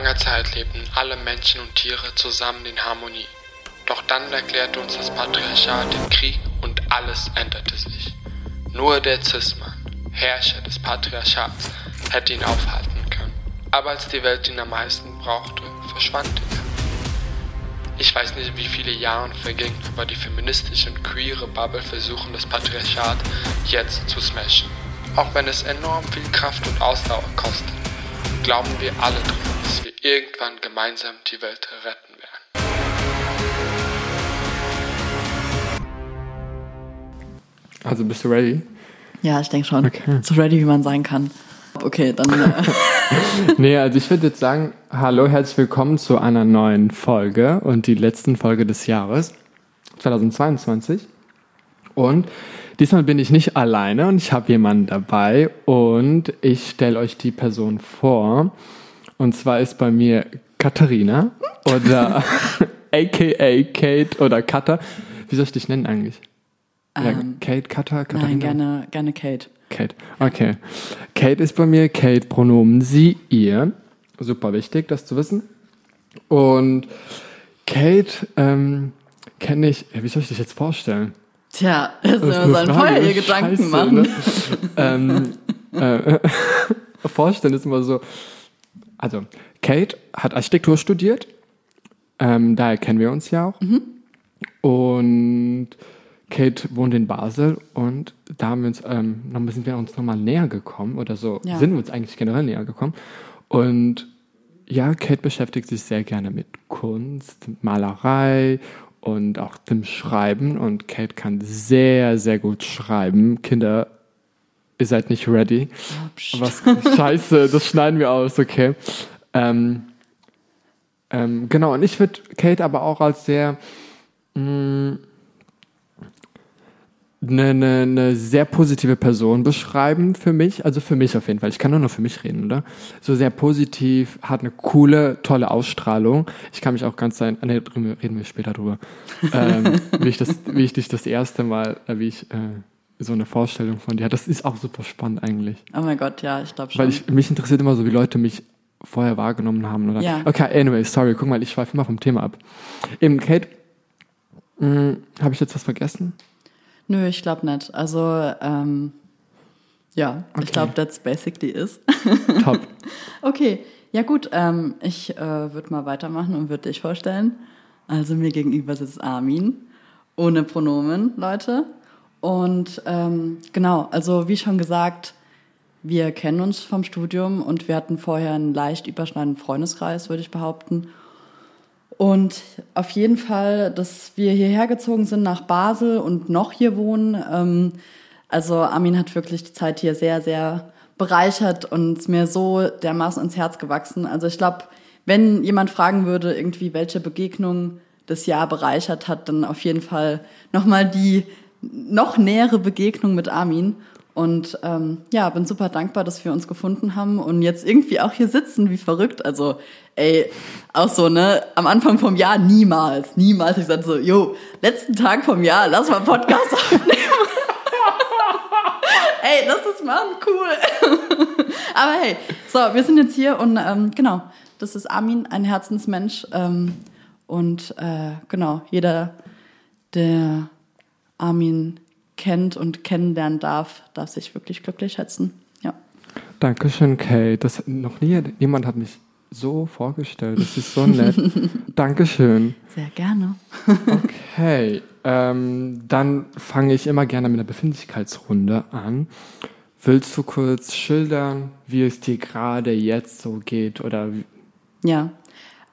langer Zeit lebten alle Menschen und Tiere zusammen in Harmonie. Doch dann erklärte uns das Patriarchat den Krieg und alles änderte sich. Nur der Cis-Mann, Herrscher des Patriarchats, hätte ihn aufhalten können. Aber als die Welt ihn am meisten brauchte, verschwand er. Ich weiß nicht, wie viele Jahre vergingen, aber die feministische und queere Bubble versuchen das Patriarchat jetzt zu smashen. Auch wenn es enorm viel Kraft und Ausdauer kostet, glauben wir alle dran, dass wir irgendwann gemeinsam die Welt retten werden. Also bist du ready? Ja, ich denke schon. Okay. So ready, wie man sein kann. Okay, dann. Äh, Nee, also ich würde jetzt sagen, hallo, herzlich willkommen zu einer neuen Folge und die letzten Folge des Jahres 2022. Und diesmal bin ich nicht alleine und ich habe jemanden dabei und ich stelle euch die Person vor. Und zwar ist bei mir Katharina oder aka Kate oder Katha. Wie soll ich dich nennen eigentlich? Ja, Ähm, Kate, Katha, Katharina? nein, gerne, gerne Kate. Kate. Okay. Kate ist bei mir. Kate, Pronomen sie, ihr. Super wichtig, das zu wissen. Und Kate ähm, kenne ich. Ja, wie soll ich dich jetzt vorstellen? Tja, das ist Das ist immer sein Frage, Feuer, ihr Scheiße, Gedanken machen. ne? ähm, äh, vorstellen ist immer so. Also, Kate hat Architektur studiert. Ähm, daher kennen wir uns ja auch. Mhm. Und Kate wohnt in Basel und da haben wir uns, ähm, noch, sind wir uns nochmal näher gekommen oder so, Ja. sind wir uns eigentlich generell näher gekommen. Und ja, Kate beschäftigt sich sehr gerne mit Kunst, Malerei und auch dem Schreiben. Und Kate kann sehr, sehr gut schreiben. Kinder, ihr seid nicht ready. Was scheiße, das schneiden wir aus, okay. Ähm, ähm, genau, und ich würde Kate aber auch als sehr mh, eine, eine, eine sehr positive Person beschreiben für mich. Also für mich auf jeden Fall. Ich kann nur noch für mich reden, oder? So sehr positiv, hat eine coole, tolle Ausstrahlung. Ich kann mich auch ganz sein. Drüber- reden wir später drüber. ähm, wie, ich das, wie ich dich das erste Mal, äh, wie ich äh, so eine Vorstellung von dir. Das ist auch super spannend eigentlich. Oh mein Gott, ja, ich glaube schon. Weil ich, mich interessiert immer so, wie Leute mich vorher wahrgenommen haben. Oder? Ja. Okay, anyway, sorry, guck mal, ich schweife immer vom Thema ab. Eben, Kate, habe ich jetzt was vergessen? Nö, ich glaube nicht. Also, ähm, ja, Okay. ich glaube, that's basically is. Top. okay, ja gut, ähm, ich äh, würde mal weitermachen und würde dich vorstellen. Also mir gegenüber sitzt Armin, ohne Pronomen, Leute. Und ähm, genau, also wie schon gesagt, wir kennen uns vom Studium und wir hatten vorher einen leicht überschneidenden Freundeskreis, würde ich behaupten. Und auf jeden Fall, dass wir hierher gezogen sind nach Basel und noch hier wohnen. Ähm, also Armin hat wirklich die Zeit hier sehr, sehr bereichert und mir so dermaßen ins Herz gewachsen. Also ich glaube, wenn jemand fragen würde, irgendwie, welche Begegnung das Jahr bereichert hat, dann auf jeden Fall nochmal die noch nähere Begegnung mit Armin. Und ähm, ja, bin super dankbar, dass wir uns gefunden haben und jetzt irgendwie auch hier sitzen, wie verrückt. Also, ey, auch so, ne, am Anfang vom Jahr niemals, niemals. Ich sagte so, jo, letzten Tag vom Jahr, lass mal Podcast aufnehmen. ey, lass das machen, cool. Aber hey, so, wir sind jetzt hier und ähm, genau, das ist Armin, ein Herzensmensch. Ähm, und äh, genau, jeder, der Armin kennt und kennenlernen darf, darf sich wirklich glücklich schätzen. Ja. Dankeschön, Kate. Das, noch nie jemand hat mich so vorgestellt. Das ist so nett. Dankeschön. Sehr gerne. Okay, ähm, dann fange ich immer gerne mit einer Befindlichkeitsrunde an. Willst du kurz schildern, wie es dir gerade jetzt so geht? Oder Ja.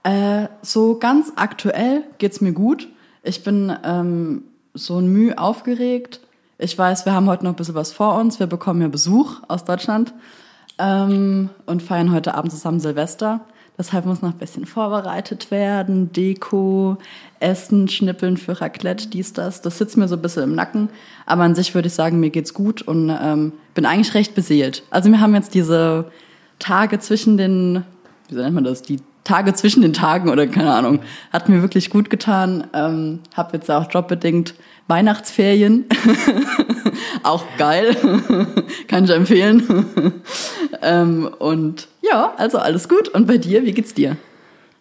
Äh, so ganz aktuell geht's mir gut. Ich bin ähm, so ein Mühe aufgeregt. Ich weiß, wir haben heute noch ein bisschen was vor uns. Wir bekommen ja Besuch aus Deutschland ähm, und feiern heute Abend zusammen Silvester. Deshalb muss noch ein bisschen vorbereitet werden. Deko, Essen, Schnippeln für Raclette, dies, das. Das sitzt mir so ein bisschen im Nacken. Aber an sich würde ich sagen, mir geht's gut und ähm, bin eigentlich recht beseelt. Also wir haben jetzt diese Tage zwischen den, wie nennt man das, die Tage zwischen den Tagen oder keine Ahnung, hat mir wirklich gut getan. Ähm, habe jetzt auch jobbedingt Weihnachtsferien. Auch geil. Kann ich empfehlen. ähm, und ja, also alles gut. Und bei dir, wie geht's dir?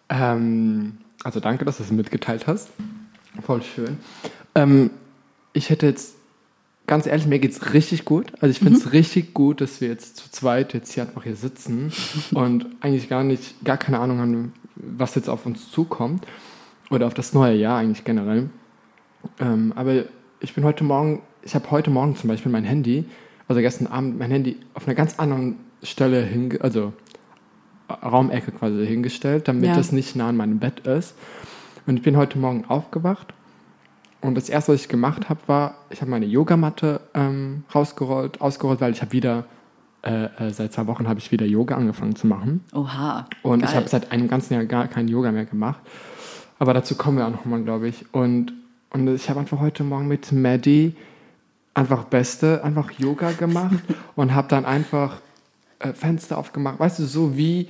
Ähm, also danke, dass du es mitgeteilt hast. Voll schön. Ähm, ich hätte jetzt, ganz ehrlich, mir geht's richtig gut. Also ich finde es richtig gut, dass wir jetzt zu zweit jetzt hier einfach hier sitzen und eigentlich gar nicht, gar keine Ahnung haben, was jetzt auf uns zukommt. Oder auf das neue Jahr eigentlich generell. Ähm, aber ich bin heute Morgen, ich habe heute Morgen zum Beispiel mein Handy, also gestern Abend mein Handy auf einer ganz anderen Stelle hinge, also Raumecke quasi hingestellt, damit Ja. es nicht nah an meinem Bett ist. Und ich bin heute Morgen aufgewacht und das erste, was ich gemacht habe, war, ich habe meine Yogamatte ähm, rausgerollt, ausgerollt, weil ich habe wieder, äh, äh, seit zwei Wochen habe ich wieder Yoga angefangen zu machen. Oha. Und geil. ich habe seit einem ganzen Jahr gar kein Yoga mehr gemacht. Aber dazu kommen wir auch nochmal, glaube ich. Und, und ich habe einfach heute Morgen mit Maddie einfach Beste, einfach Yoga gemacht und habe dann einfach äh, Fenster aufgemacht. Weißt du, so wie,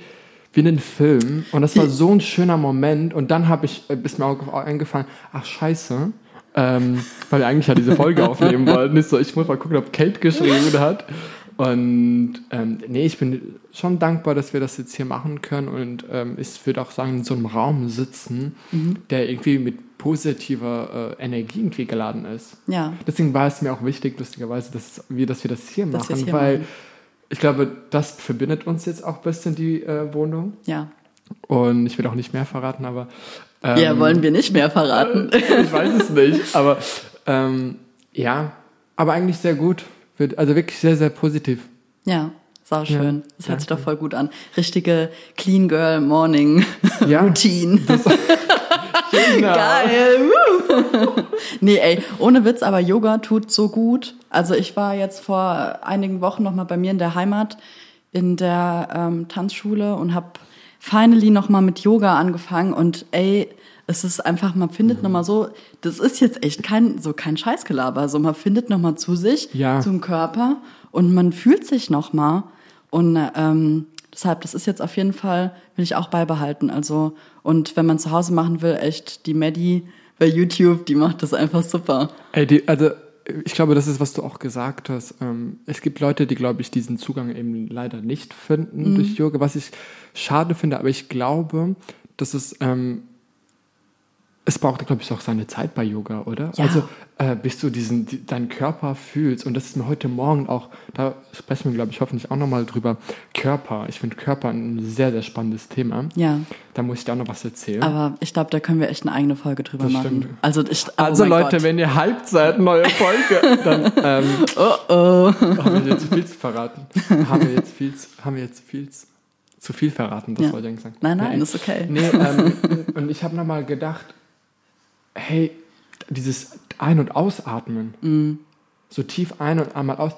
wie in einem Film. Und das war so ein schöner Moment. Und dann habe ich, äh, ist mir auch eingefallen, ach scheiße, ähm, weil wir eigentlich ja diese Folge aufnehmen wollten. Ist so, ich muss mal gucken, ob Kate geschrieben hat. Und ähm, nee, ich bin schon dankbar, dass wir das jetzt hier machen können. Und ähm, ich würde auch sagen, in so einem Raum sitzen, der irgendwie mit positiver äh, Energie irgendwie geladen ist. Ja. Deswegen war es mir auch wichtig, lustigerweise, dass wir, dass wir das hier Dass machen, hier weil machen. ich glaube, das verbindet uns jetzt auch ein bisschen die äh, Wohnung. Ja. Und ich will auch nicht mehr verraten, aber ähm, ja, wollen wir nicht mehr verraten. ich weiß es nicht, aber ähm, ja, aber eigentlich sehr gut. Wird- Also wirklich sehr, sehr positiv. Ja, sau schön. Ja, das hört sich doch voll gut an. Richtige Clean Girl Morning Ja. Routine. Genau. Geil. woo. nee, ey, ohne Witz, aber Yoga tut so gut. Also ich war jetzt vor einigen Wochen noch mal bei mir in der Heimat in der ähm, Tanzschule und habe finally noch mal mit Yoga angefangen und ey, es ist einfach, man findet noch mal so, das ist jetzt echt kein so kein Scheißgelaber, so man findet noch mal zu sich, Ja. zum Körper und man fühlt sich noch mal und ähm, deshalb, das ist jetzt auf jeden Fall, will ich auch beibehalten. Also, und wenn man zu Hause machen will, echt die Maddie bei YouTube, die macht das einfach super. Ey, die, also ich glaube, das ist, was du auch gesagt hast. Ähm, es gibt Leute, die, glaube ich, diesen Zugang eben leider nicht finden durch Yoga, was ich schade finde, aber ich glaube, dass es, ähm, es braucht, glaube ich, auch seine Zeit bei Yoga, oder? Ja. Also, äh, bis du diesen, die, deinen Körper fühlst. Und das ist mir heute Morgen auch, da sprechen wir, glaube ich, hoffentlich auch nochmal drüber. Körper. Ich finde Körper ein sehr, sehr spannendes Thema. Ja, Da muss ich dir auch noch was erzählen. aber ich glaube, da können wir echt eine eigene Folge drüber Das machen. stimmt. Also, ich, oh also Leute, Gott. wenn ihr hyped seid, neue Folge, dann ähm, Oh oh. haben wir jetzt viel zu verraten. haben wir jetzt viel, zu- haben wir jetzt viel zu- zu viel verraten, das Ja. wollte ich eigentlich sagen. Nein, nein, nee, ist okay. Nee, ähm, und ich habe nochmal gedacht, hey, dieses Ein- und Ausatmen, Mhm. so tief ein- und einmal aus,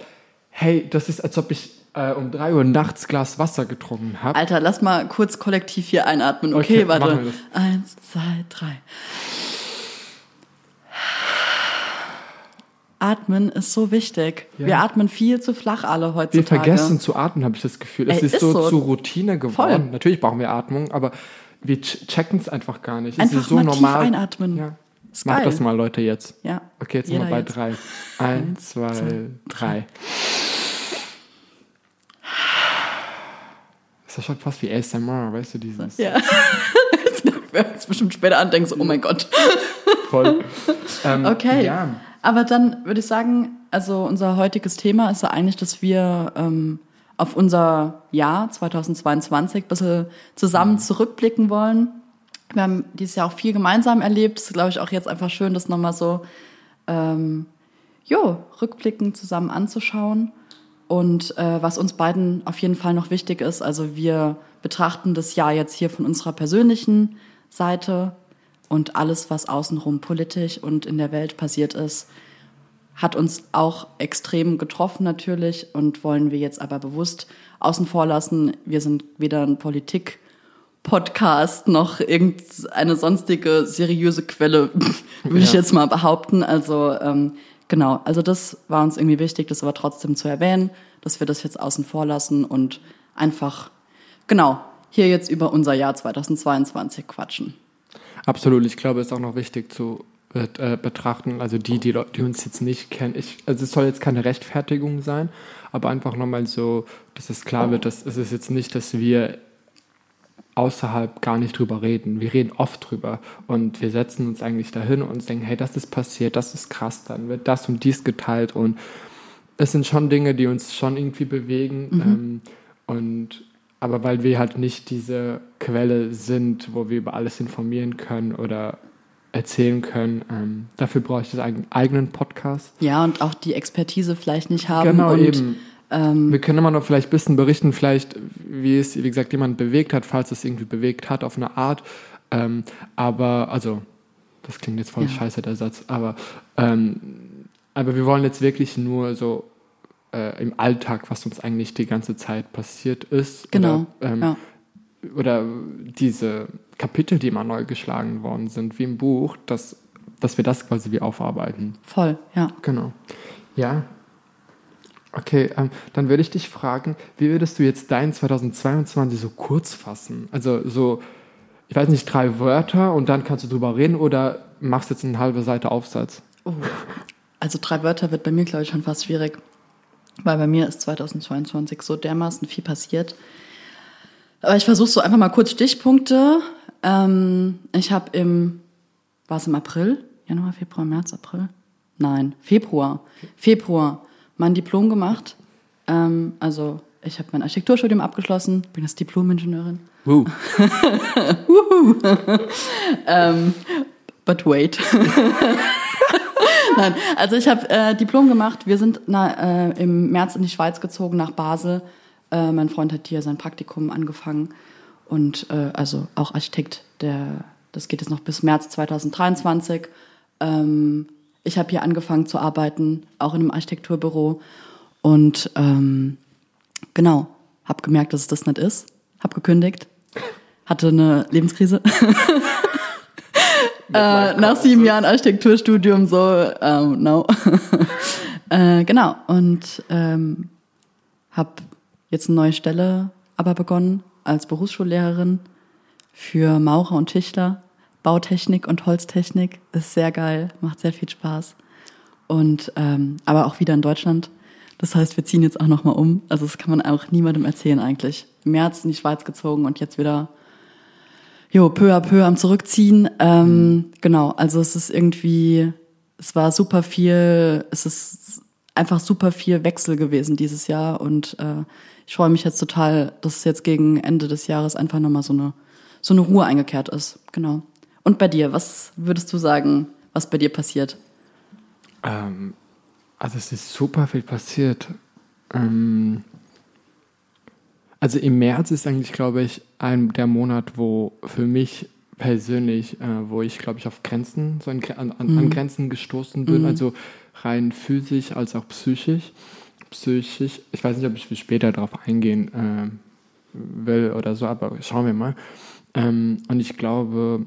hey, das ist, als ob ich äh, um drei Uhr nachts Glas Wasser getrunken habe. Alter, lass mal kurz kollektiv hier einatmen. Okay, Okay, warte. wir Eins, zwei, drei. Atmen ist so wichtig. Ja. Wir atmen viel zu flach alle Wir heutzutage. vergessen zu atmen, habe ich das Gefühl. Es Ey, ist, ist so, so. zur Routine geworden. Voll. Natürlich brauchen wir Atmung, aber wir checken es einfach gar nicht. es Einfach ist so mal tief normal. einatmen. Ja. Ist Mach geil. das mal, Leute, jetzt. Ja. Okay, jetzt sind Jeder wir bei jetzt. drei. Eins, zwei, drei. Das ist schon fast wie ASMR, weißt du, dieses Ja. Wer jetzt bestimmt später andenkt, so, oh mein Gott. voll. Ähm, Okay. Ja, Aber dann würde ich sagen, also unser heutiges Thema ist ja eigentlich, dass wir ähm, auf unser Jahr 2022 ein bisschen zusammen zurückblicken wollen. Wir haben dieses Jahr auch viel gemeinsam erlebt. Es ist, glaube ich, auch jetzt einfach schön, das nochmal so ähm, jo, rückblickend zusammen anzuschauen. Und äh, was uns beiden auf jeden Fall noch wichtig ist, also wir betrachten das Jahr jetzt hier von unserer persönlichen Seite und alles, was außenrum politisch und in der Welt passiert ist, hat uns auch extrem getroffen natürlich und wollen wir jetzt aber bewusst außen vor lassen. Wir sind weder ein Politik-Podcast noch irgendeine sonstige seriöse Quelle, würde ich Ja. jetzt mal behaupten. Also ähm, genau, also das war uns irgendwie wichtig, das aber trotzdem zu erwähnen, dass wir das jetzt außen vor lassen und einfach, genau, hier jetzt über unser Jahr 2022 quatschen. absolut. Ich glaube, es ist auch noch wichtig zu äh, betrachten, also die, die, die uns jetzt nicht kennen. Ich, also es soll jetzt keine Rechtfertigung sein, aber einfach nochmal so, dass es klar wird, dass es ist jetzt nicht, dass wir außerhalb gar nicht drüber reden. Wir reden oft drüber und wir setzen uns eigentlich dahin und denken, hey, das ist passiert, das ist krass, dann wird das und dies geteilt und es sind schon Dinge, die uns schon irgendwie bewegen mhm. ähm, und aber weil wir halt nicht diese Quelle sind, wo wir über alles informieren können oder erzählen können. Ähm, dafür brauche ich einen eigenen Podcast. Ja, und auch die Expertise vielleicht nicht haben. Genau, und, eben. Ähm, wir können immer noch vielleicht ein bisschen berichten, vielleicht, wie es, wie gesagt, jemand bewegt hat, falls es irgendwie bewegt hat, auf eine Art. Ähm, aber, also, das klingt jetzt voll ja. scheiße, der Satz, aber, ähm, aber wir wollen jetzt wirklich nur so äh, im Alltag, was uns eigentlich die ganze Zeit passiert ist. Genau. Oder, ähm, ja. oder diese Kapitel, die immer neu geschlagen worden sind, wie im Buch, dass, dass wir das quasi wie aufarbeiten. Voll, ja. Genau. Ja. Okay, ähm, dann würde ich dich fragen, wie würdest du jetzt dein 2022 so kurz fassen? Also so, ich weiß nicht, drei Wörter und dann kannst du drüber reden oder machst jetzt eine halbe Seite Aufsatz? Oh. Also drei Wörter wird bei mir, glaube ich, schon fast schwierig, weil bei mir ist 2022 so dermaßen viel passiert. Aber ich versuche so einfach mal kurz Stichpunkte ähm, ich habe im, war es im April? Januar, Februar, März, April? Nein, Februar. Februar mein Diplom gemacht. Ähm, also ich habe mein Architekturstudium abgeschlossen, bin jetzt Diplom-Ingenieurin. Uh. ähm, but wait. Nein, also ich habe äh, Diplom gemacht. Wir sind na, äh, im März in die Schweiz gezogen, nach Basel. Äh, mein Freund hat hier sein Praktikum angefangen und äh, also auch Architekt, der, das geht jetzt noch bis März 2023. Ähm, ich habe hier angefangen zu arbeiten, auch in einem Architekturbüro und ähm, genau, habe gemerkt, dass es das nicht ist, habe gekündigt, hatte eine Lebenskrise. äh, nach sieben Jahren Architekturstudium so, um, ähm, no. äh, genau, und ähm, habe jetzt eine neue Stelle aber begonnen als Berufsschullehrerin für Maurer und Tischler. Bautechnik und Holztechnik ist sehr geil, macht sehr viel Spaß. Und ähm, aber auch wieder in Deutschland. Das heißt, wir ziehen jetzt auch nochmal um. Also das kann man auch niemandem erzählen eigentlich. Im März in die Schweiz gezogen und jetzt wieder jo, peu à peu am Zurückziehen. Ähm. Genau, also es ist irgendwie, es war super viel, es ist einfach super viel Wechsel gewesen dieses Jahr und äh, ich freue mich jetzt total, dass es jetzt gegen Ende des Jahres einfach nochmal so eine, so eine Ruhe eingekehrt ist. Genau. Und bei dir, was würdest du sagen, was bei dir passiert? Ähm, also es ist super viel passiert. Ähm, also im März ist eigentlich, glaube ich, ein der Monat, wo für mich persönlich, äh, wo ich, glaube ich, auf Grenzen, so an, an, mhm. an Grenzen gestoßen bin, mhm. also rein physisch als auch psychisch psychisch. Ich weiß nicht, ob ich später darauf eingehen äh, will oder so, aber schauen wir mal. Ähm, und ich glaube,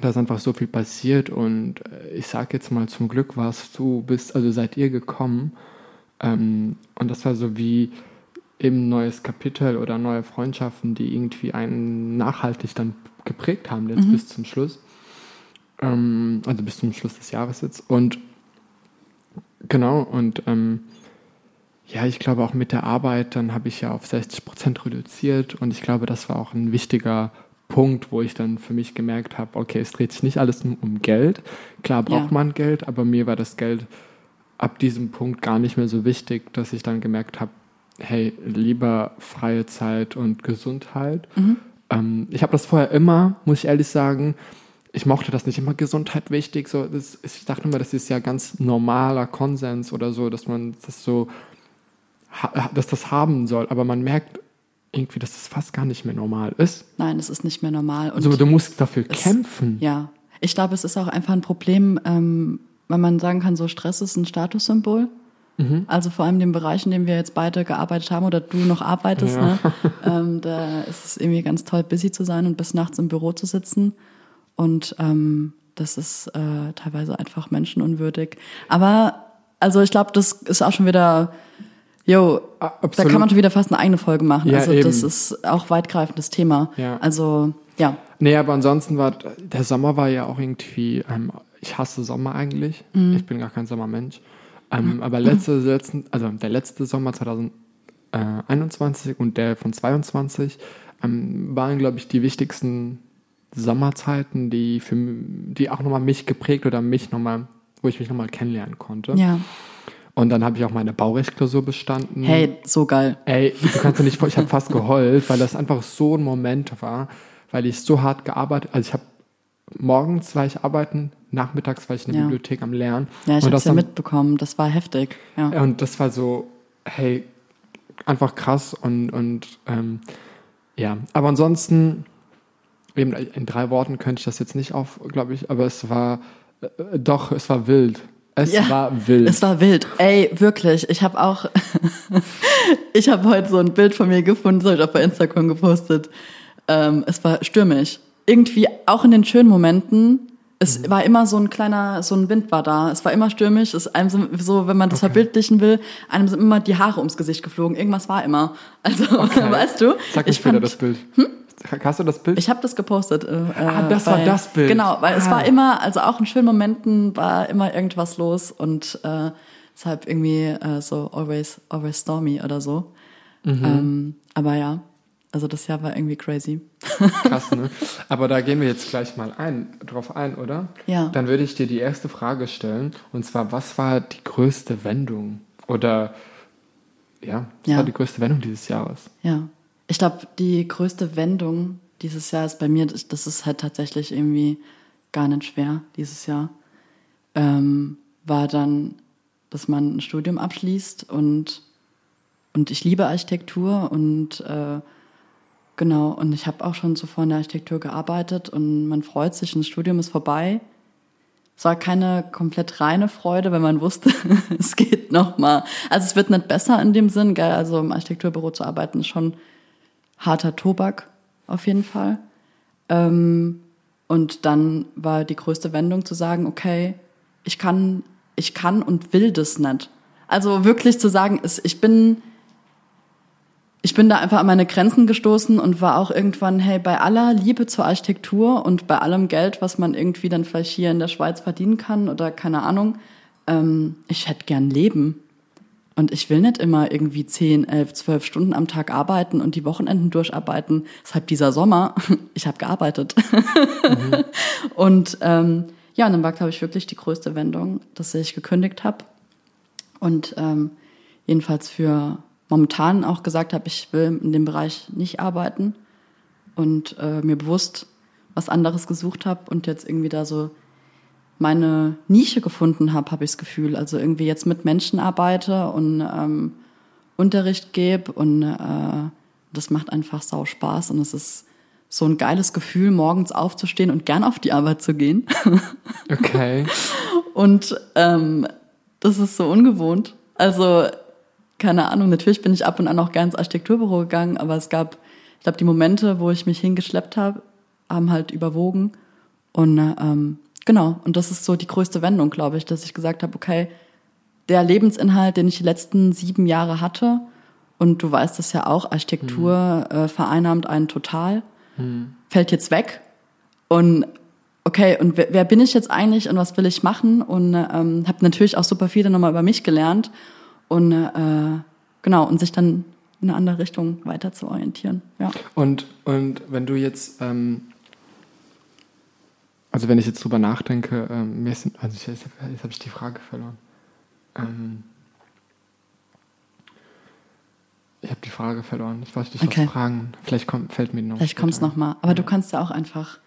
da ist einfach so viel passiert und äh, ich sage jetzt mal, zum Glück warst du, bist, also seid ihr gekommen. Ähm, und das war so wie eben ein neues Kapitel oder neue Freundschaften, die irgendwie einen nachhaltig dann geprägt haben, jetzt mhm. bis zum Schluss. Ähm, also bis zum Schluss des Jahres jetzt. Und genau, und ähm, ja, ich glaube auch mit der Arbeit, dann habe ich ja auf 60 Prozent reduziert und ich glaube, das war auch ein wichtiger Punkt, wo ich dann für mich gemerkt habe, okay, es dreht sich nicht alles nur um Geld. Klar braucht ja. man Geld, aber mir war das Geld ab diesem Punkt gar nicht mehr so wichtig, dass ich dann gemerkt habe, hey, lieber freie Zeit und Gesundheit. Mhm. Ähm, ich habe das vorher immer, muss ich ehrlich sagen, ich mochte das nicht immer Gesundheit wichtig. So, das, ich dachte immer, das ist ja ganz normaler Konsens oder so, dass man das so dass das haben soll, aber man merkt irgendwie, dass das fast gar nicht mehr normal ist. Nein, es ist nicht mehr normal. Und also du musst dafür es, kämpfen. Ja, ich glaube, es ist auch einfach ein Problem, ähm, weil man sagen kann, so Stress ist ein Statussymbol. Mhm. Also vor allem in den Bereichen, in denen wir jetzt beide gearbeitet haben oder du noch arbeitest, ja. ne? ähm, da ist es irgendwie ganz toll, busy zu sein und bis nachts im Büro zu sitzen. Und ähm, das ist äh, teilweise einfach menschenunwürdig. Aber also ich glaube, das ist auch schon wieder Jo, Absolut. da kann man schon wieder fast eine eigene Folge machen. Ja, also eben. das ist auch weitgreifendes Thema. Ja. Also ja. Nee, aber ansonsten war der Sommer war ja auch irgendwie, ähm, ich hasse Sommer eigentlich. Ich bin gar kein Sommermensch. Ähm, aber letzte, letzten, also der letzte Sommer 2021 und der von 22 ähm, waren, glaube ich, die wichtigsten Sommerzeiten, die für die auch nochmal mich geprägt oder mich nochmal, wo ich mich nochmal kennenlernen konnte. Ja. Und dann habe ich auch meine Baurechtklausur bestanden. Hey, so geil. Ey, du kannst dir nicht ich habe fast geheult, weil das einfach so ein Moment war, weil ich so hart gearbeitet, also ich habe morgens war ich arbeiten, nachmittags war ich in der Ja. Bibliothek am Lernen. Ja, ich hab's das ja dann- mitbekommen. Das war heftig. Ja. und das war so, hey, einfach krass und, und ähm, ja, aber ansonsten, eben in drei Worten könnte ich das jetzt nicht auf, glaube ich, aber es war, äh, doch, es war wild. Es Ja, war wild. Es war wild. Ey, wirklich. Ich habe auch, ich habe heute so ein Bild von mir gefunden, das hab ich auch bei Instagram gepostet. Ähm, es war stürmisch. Irgendwie auch in den schönen Momenten. Es Mhm. war immer so ein kleiner, so ein Wind war da. Es war immer stürmisch. Es einem so, so, wenn man das verbildlichen will, einem sind immer die Haare ums Gesicht geflogen. Irgendwas war immer. Also, weißt du? Sag mir ich später fand- das Bild. Hast du das Bild? ich habe das gepostet. Äh, Ah, das war das Bild. Genau, weil es Ah. war immer, also auch in schönen Momenten war immer irgendwas los und äh, deshalb irgendwie äh, so always, always stormy oder so. Mhm. Ähm, aber ja, also das Jahr war irgendwie crazy. Krass, ne? Aber da gehen wir jetzt gleich mal ein, drauf ein, oder? Ja. Dann würde ich dir die erste Frage stellen. Und zwar, was war die größte Wendung? Oder, ja, was Ja. war die größte Wendung dieses Jahres? Ja. Ich glaube, die größte Wendung dieses Jahr ist bei mir, das ist halt tatsächlich irgendwie gar nicht schwer dieses Jahr, ähm, war dann, dass man ein Studium abschließt und, und ich liebe Architektur und äh, genau, und ich habe auch schon zuvor in der Architektur gearbeitet und man freut sich, das Studium ist vorbei. Es war keine komplett reine Freude, wenn man wusste, es geht noch mal. Also es wird nicht besser in dem Sinn, gell? Also im Architekturbüro zu arbeiten ist schon harter Tobak auf jeden Fall. Ähm, und dann war die größte Wendung zu sagen, okay, ich kann, ich kann und will das nicht. Also wirklich zu sagen, ich bin, ich bin da einfach an meine Grenzen gestoßen und war auch irgendwann, hey, bei aller Liebe zur Architektur und bei allem Geld, was man irgendwie dann vielleicht hier in der Schweiz verdienen kann oder keine Ahnung, ähm, ich hätte gern Leben. Und ich will nicht immer irgendwie 10, 11, 12 Stunden am Tag arbeiten und die Wochenenden durcharbeiten. Deshalb dieser Sommer, ich habe gearbeitet. Und ähm, ja, und dann war, glaube ich, wirklich die größte Wendung, dass ich gekündigt habe. Und ähm, jedenfalls für momentan auch gesagt habe, ich will in dem Bereich nicht arbeiten und äh, mir bewusst was anderes gesucht habe und jetzt irgendwie da so meine Nische gefunden habe, habe ich das Gefühl. Also irgendwie jetzt mit Menschen arbeite und ähm, Unterricht gebe und äh, das macht einfach sau Spaß und es ist so ein geiles Gefühl, morgens aufzustehen und gern auf die Arbeit zu gehen. Okay. Und ähm, das ist so ungewohnt. Also, keine Ahnung, natürlich bin ich ab und an auch gern ins Architekturbüro gegangen, aber es gab, ich glaube, die Momente, wo ich mich hingeschleppt habe, haben halt überwogen. Und ähm, genau, und das ist so die größte Wendung, glaube ich, dass ich gesagt habe, okay, der Lebensinhalt, den ich die letzten sieben Jahre hatte, und du weißt das ja auch, Architektur äh, vereinnahmt einen total, fällt jetzt weg. Und okay, und wer, wer bin ich jetzt eigentlich und was will ich machen? Und ähm, habe natürlich auch super viel dann nochmal über mich gelernt. Und äh, genau, und sich dann in eine andere Richtung weiter zu orientieren. Ja. Und, und wenn du jetzt, ähm, also wenn ich jetzt drüber nachdenke, ähm, mir ist, also ich, jetzt, jetzt habe ich die Frage verloren. Ähm, ich habe die Frage verloren. Ich wollte dich Okay. was fragen. Vielleicht kommt, fällt mir die noch. Vielleicht kommt es nochmal. Aber du kannst ja auch einfach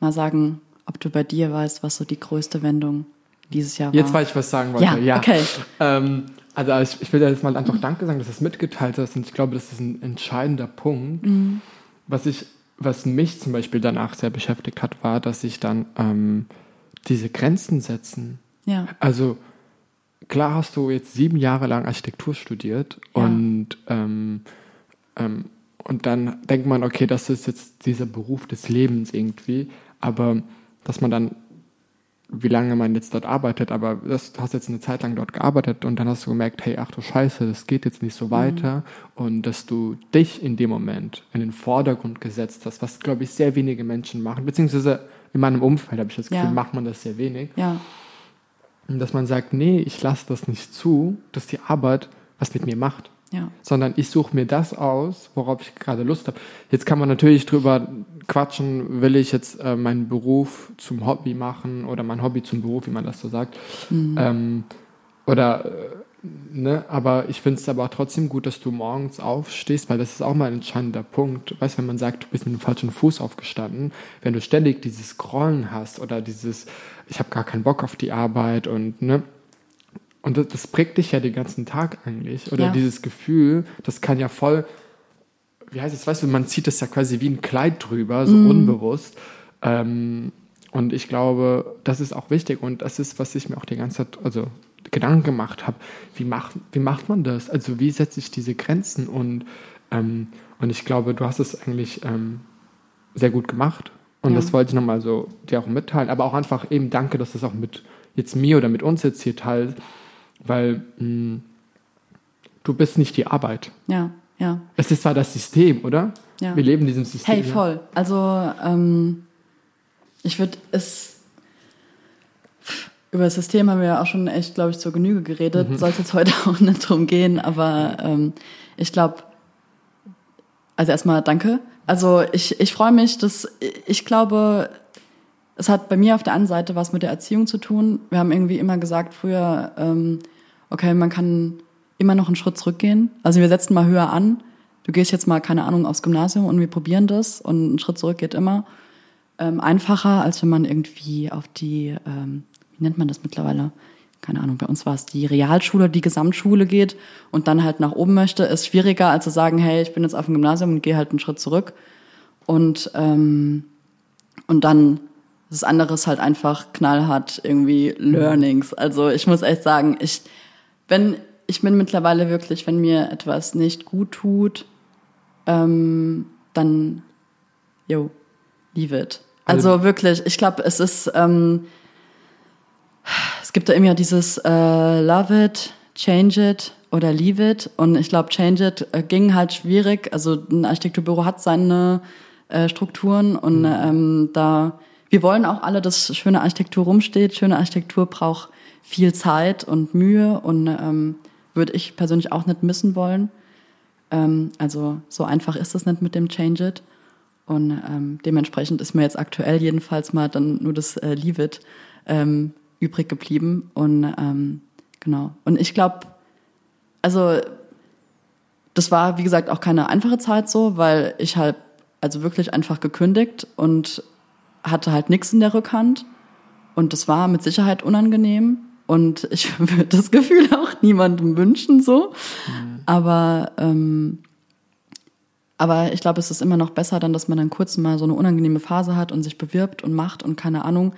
mal sagen, ob du bei dir weißt, was so die größte Wendung dieses Jahr war. Jetzt, weil ich was sagen wollte. Ja, Ja, okay. Ähm, also ich, ich will dir jetzt mal einfach Danke sagen, dass du es mitgeteilt hast. Und ich glaube, das ist ein entscheidender Punkt. Mhm. Was ich, was mich zum Beispiel danach sehr beschäftigt hat, war, dass ich dann ähm, diese Grenzen setzen. Ja. Also klar hast du jetzt sieben Jahre lang Architektur studiert Ja. und ähm, ähm, und dann denkt man, okay, das ist jetzt dieser Beruf des Lebens irgendwie, aber dass man dann, wie lange man jetzt dort arbeitet, aber das, du hast jetzt eine Zeit lang dort gearbeitet und dann hast du gemerkt, hey, ach du Scheiße, das geht jetzt nicht so weiter und dass du dich in dem Moment in den Vordergrund gesetzt hast, was, glaube ich, sehr wenige Menschen machen, beziehungsweise in meinem Umfeld habe ich das Gefühl, Ja. macht man das sehr wenig. Ja, Und dass man sagt, nee, ich lasse das nicht zu, dass die Arbeit was mit mir macht. Ja, Sondern ich suche mir das aus, worauf ich gerade Lust habe. Jetzt kann man natürlich drüber quatschen, will ich jetzt äh, meinen Beruf zum Hobby machen oder mein Hobby zum Beruf, wie man das so sagt. Ähm, oder, äh, ne, aber ich finde es aber trotzdem gut, dass du morgens aufstehst, weil das ist auch mal ein entscheidender Punkt. Weißt du, wenn man sagt, du bist mit dem falschen Fuß aufgestanden, wenn du ständig dieses Scrollen hast oder dieses, ich habe gar keinen Bock auf die Arbeit und, ne, und das, das prägt dich ja den ganzen Tag eigentlich. Oder Ja. dieses Gefühl, das kann ja voll, wie heißt es, weißt du, man zieht das ja quasi wie ein Kleid drüber, so unbewusst. Ähm, und ich glaube, das ist auch wichtig und das ist, was ich mir auch die ganze Zeit, also Gedanken gemacht habe. Wie macht, wie macht man das? Also wie setze ich diese Grenzen? Und, ähm, und ich glaube, du hast es eigentlich ähm, sehr gut gemacht. Und Ja. das wollte ich nochmal so dir auch mitteilen. Aber auch einfach eben danke, dass das auch mit jetzt mir oder mit uns jetzt hier teilst, weil mh, du bist nicht die Arbeit. ja, ja. Es ist zwar das System, oder? Ja. Wir leben in diesem System. Hey, ja. voll. Also, ähm, ich würde es. Über das System haben wir ja auch schon echt, glaube ich, zur Genüge geredet. Mhm. Sollte jetzt heute auch nicht drum gehen, aber ähm, ich glaube, also erstmal danke. Also ich, ich freue mich, dass ich glaube, es hat bei mir auf der einen Seite was mit der Erziehung zu tun. Wir haben irgendwie immer gesagt früher, ähm, okay, man kann immer noch einen Schritt zurückgehen. Also wir setzen mal höher an. Du gehst jetzt mal, keine Ahnung, aufs Gymnasium und wir probieren das und ein Schritt zurück geht immer. Ähm, einfacher, als wenn man irgendwie auf die, ähm, wie nennt man das mittlerweile? Keine Ahnung, bei uns war es die Realschule, die Gesamtschule geht und dann halt nach oben möchte, ist schwieriger, als zu sagen, hey, ich bin jetzt auf dem Gymnasium und gehe halt einen Schritt zurück. Und, ähm, und dann das andere ist halt einfach knallhart irgendwie Learnings. Also ich muss echt sagen, ich, wenn, ich bin mittlerweile wirklich, wenn mir etwas nicht gut tut, ähm, dann, yo, leave it. Also, Also- wirklich, ich glaube, es ist, ähm, es gibt da immer dieses äh, Love it, change it oder leave it. Und ich glaube, change it äh, ging halt schwierig. Also ein Architekturbüro hat seine äh, Strukturen und ähm, da wir wollen auch alle, dass schöne Architektur rumsteht. Schöne Architektur braucht viel Zeit und Mühe und ähm, würde ich persönlich auch nicht missen wollen. Ähm, also so einfach ist es nicht mit dem Change It. Und ähm, dementsprechend ist mir jetzt aktuell jedenfalls mal dann nur das äh, Leave It ähm, übrig geblieben. Und ähm, genau. Und ich glaube, also das war, wie gesagt, auch keine einfache Zeit so, weil ich halt also wirklich einfach gekündigt und hatte halt nichts in der Rückhand. Und das war mit Sicherheit unangenehm. Und ich würde das Gefühl auch niemandem wünschen so. Aber, ähm, aber ich glaube, es ist immer noch besser dann, dass man dann kurz mal so eine unangenehme Phase hat und sich bewirbt und macht und keine Ahnung.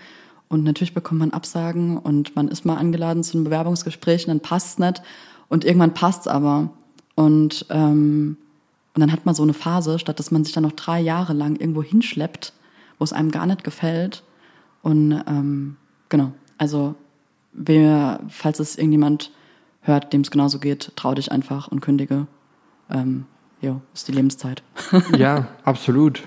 Und natürlich bekommt man Absagen und man ist mal angeladen zu einem Bewerbungsgespräch und dann passt's nicht. Und irgendwann passt's aber. Und, ähm, und dann hat man so eine Phase, statt dass man sich dann noch drei Jahre lang irgendwo hinschleppt, wo es einem gar nicht gefällt. Und ähm, genau, also wer, falls es irgendjemand hört, dem es genauso geht, trau dich einfach und kündige. Ähm, jo, ist die Lebenszeit. Ja, absolut.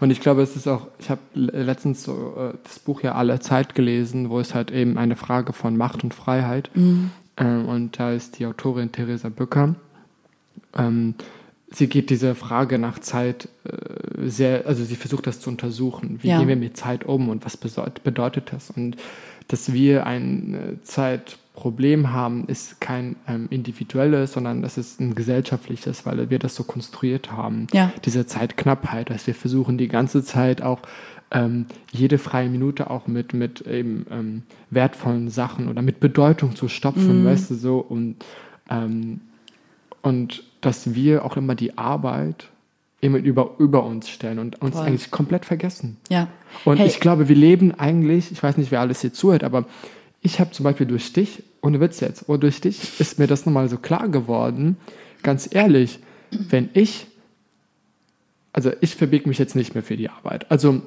Und ich glaube, es ist auch, ich habe letztens so äh, das Buch ja Alle Zeit gelesen, wo es halt eben eine Frage von Macht und Freiheit. Ähm, und da ist die Autorin Theresa Bücker. Ähm, sie geht diese Frage nach Zeit äh, sehr, also sie versucht das zu untersuchen. Wie Ja. gehen wir mit Zeit um und was bedeut, bedeutet das? Und dass wir ein äh, Zeitproblem haben, ist kein ähm, individuelles, sondern das ist ein gesellschaftliches, weil wir das so konstruiert haben. Ja. Diese Zeitknappheit, dass wir versuchen die ganze Zeit auch ähm, jede freie Minute auch mit, mit eben ähm, wertvollen Sachen oder mit Bedeutung zu stopfen, weißt du so und ähm, und dass wir auch immer die Arbeit immer über, über uns stellen und uns Voll. eigentlich komplett vergessen. Ja. Und Hey. ich glaube, wir leben eigentlich, ich weiß nicht, wer alles hier zuhört, aber ich habe zum Beispiel durch dich, ohne Witz jetzt, oder durch dich ist mir das nochmal so klar geworden, ganz ehrlich, wenn ich, also ich verbiege mich jetzt nicht mehr für die Arbeit, also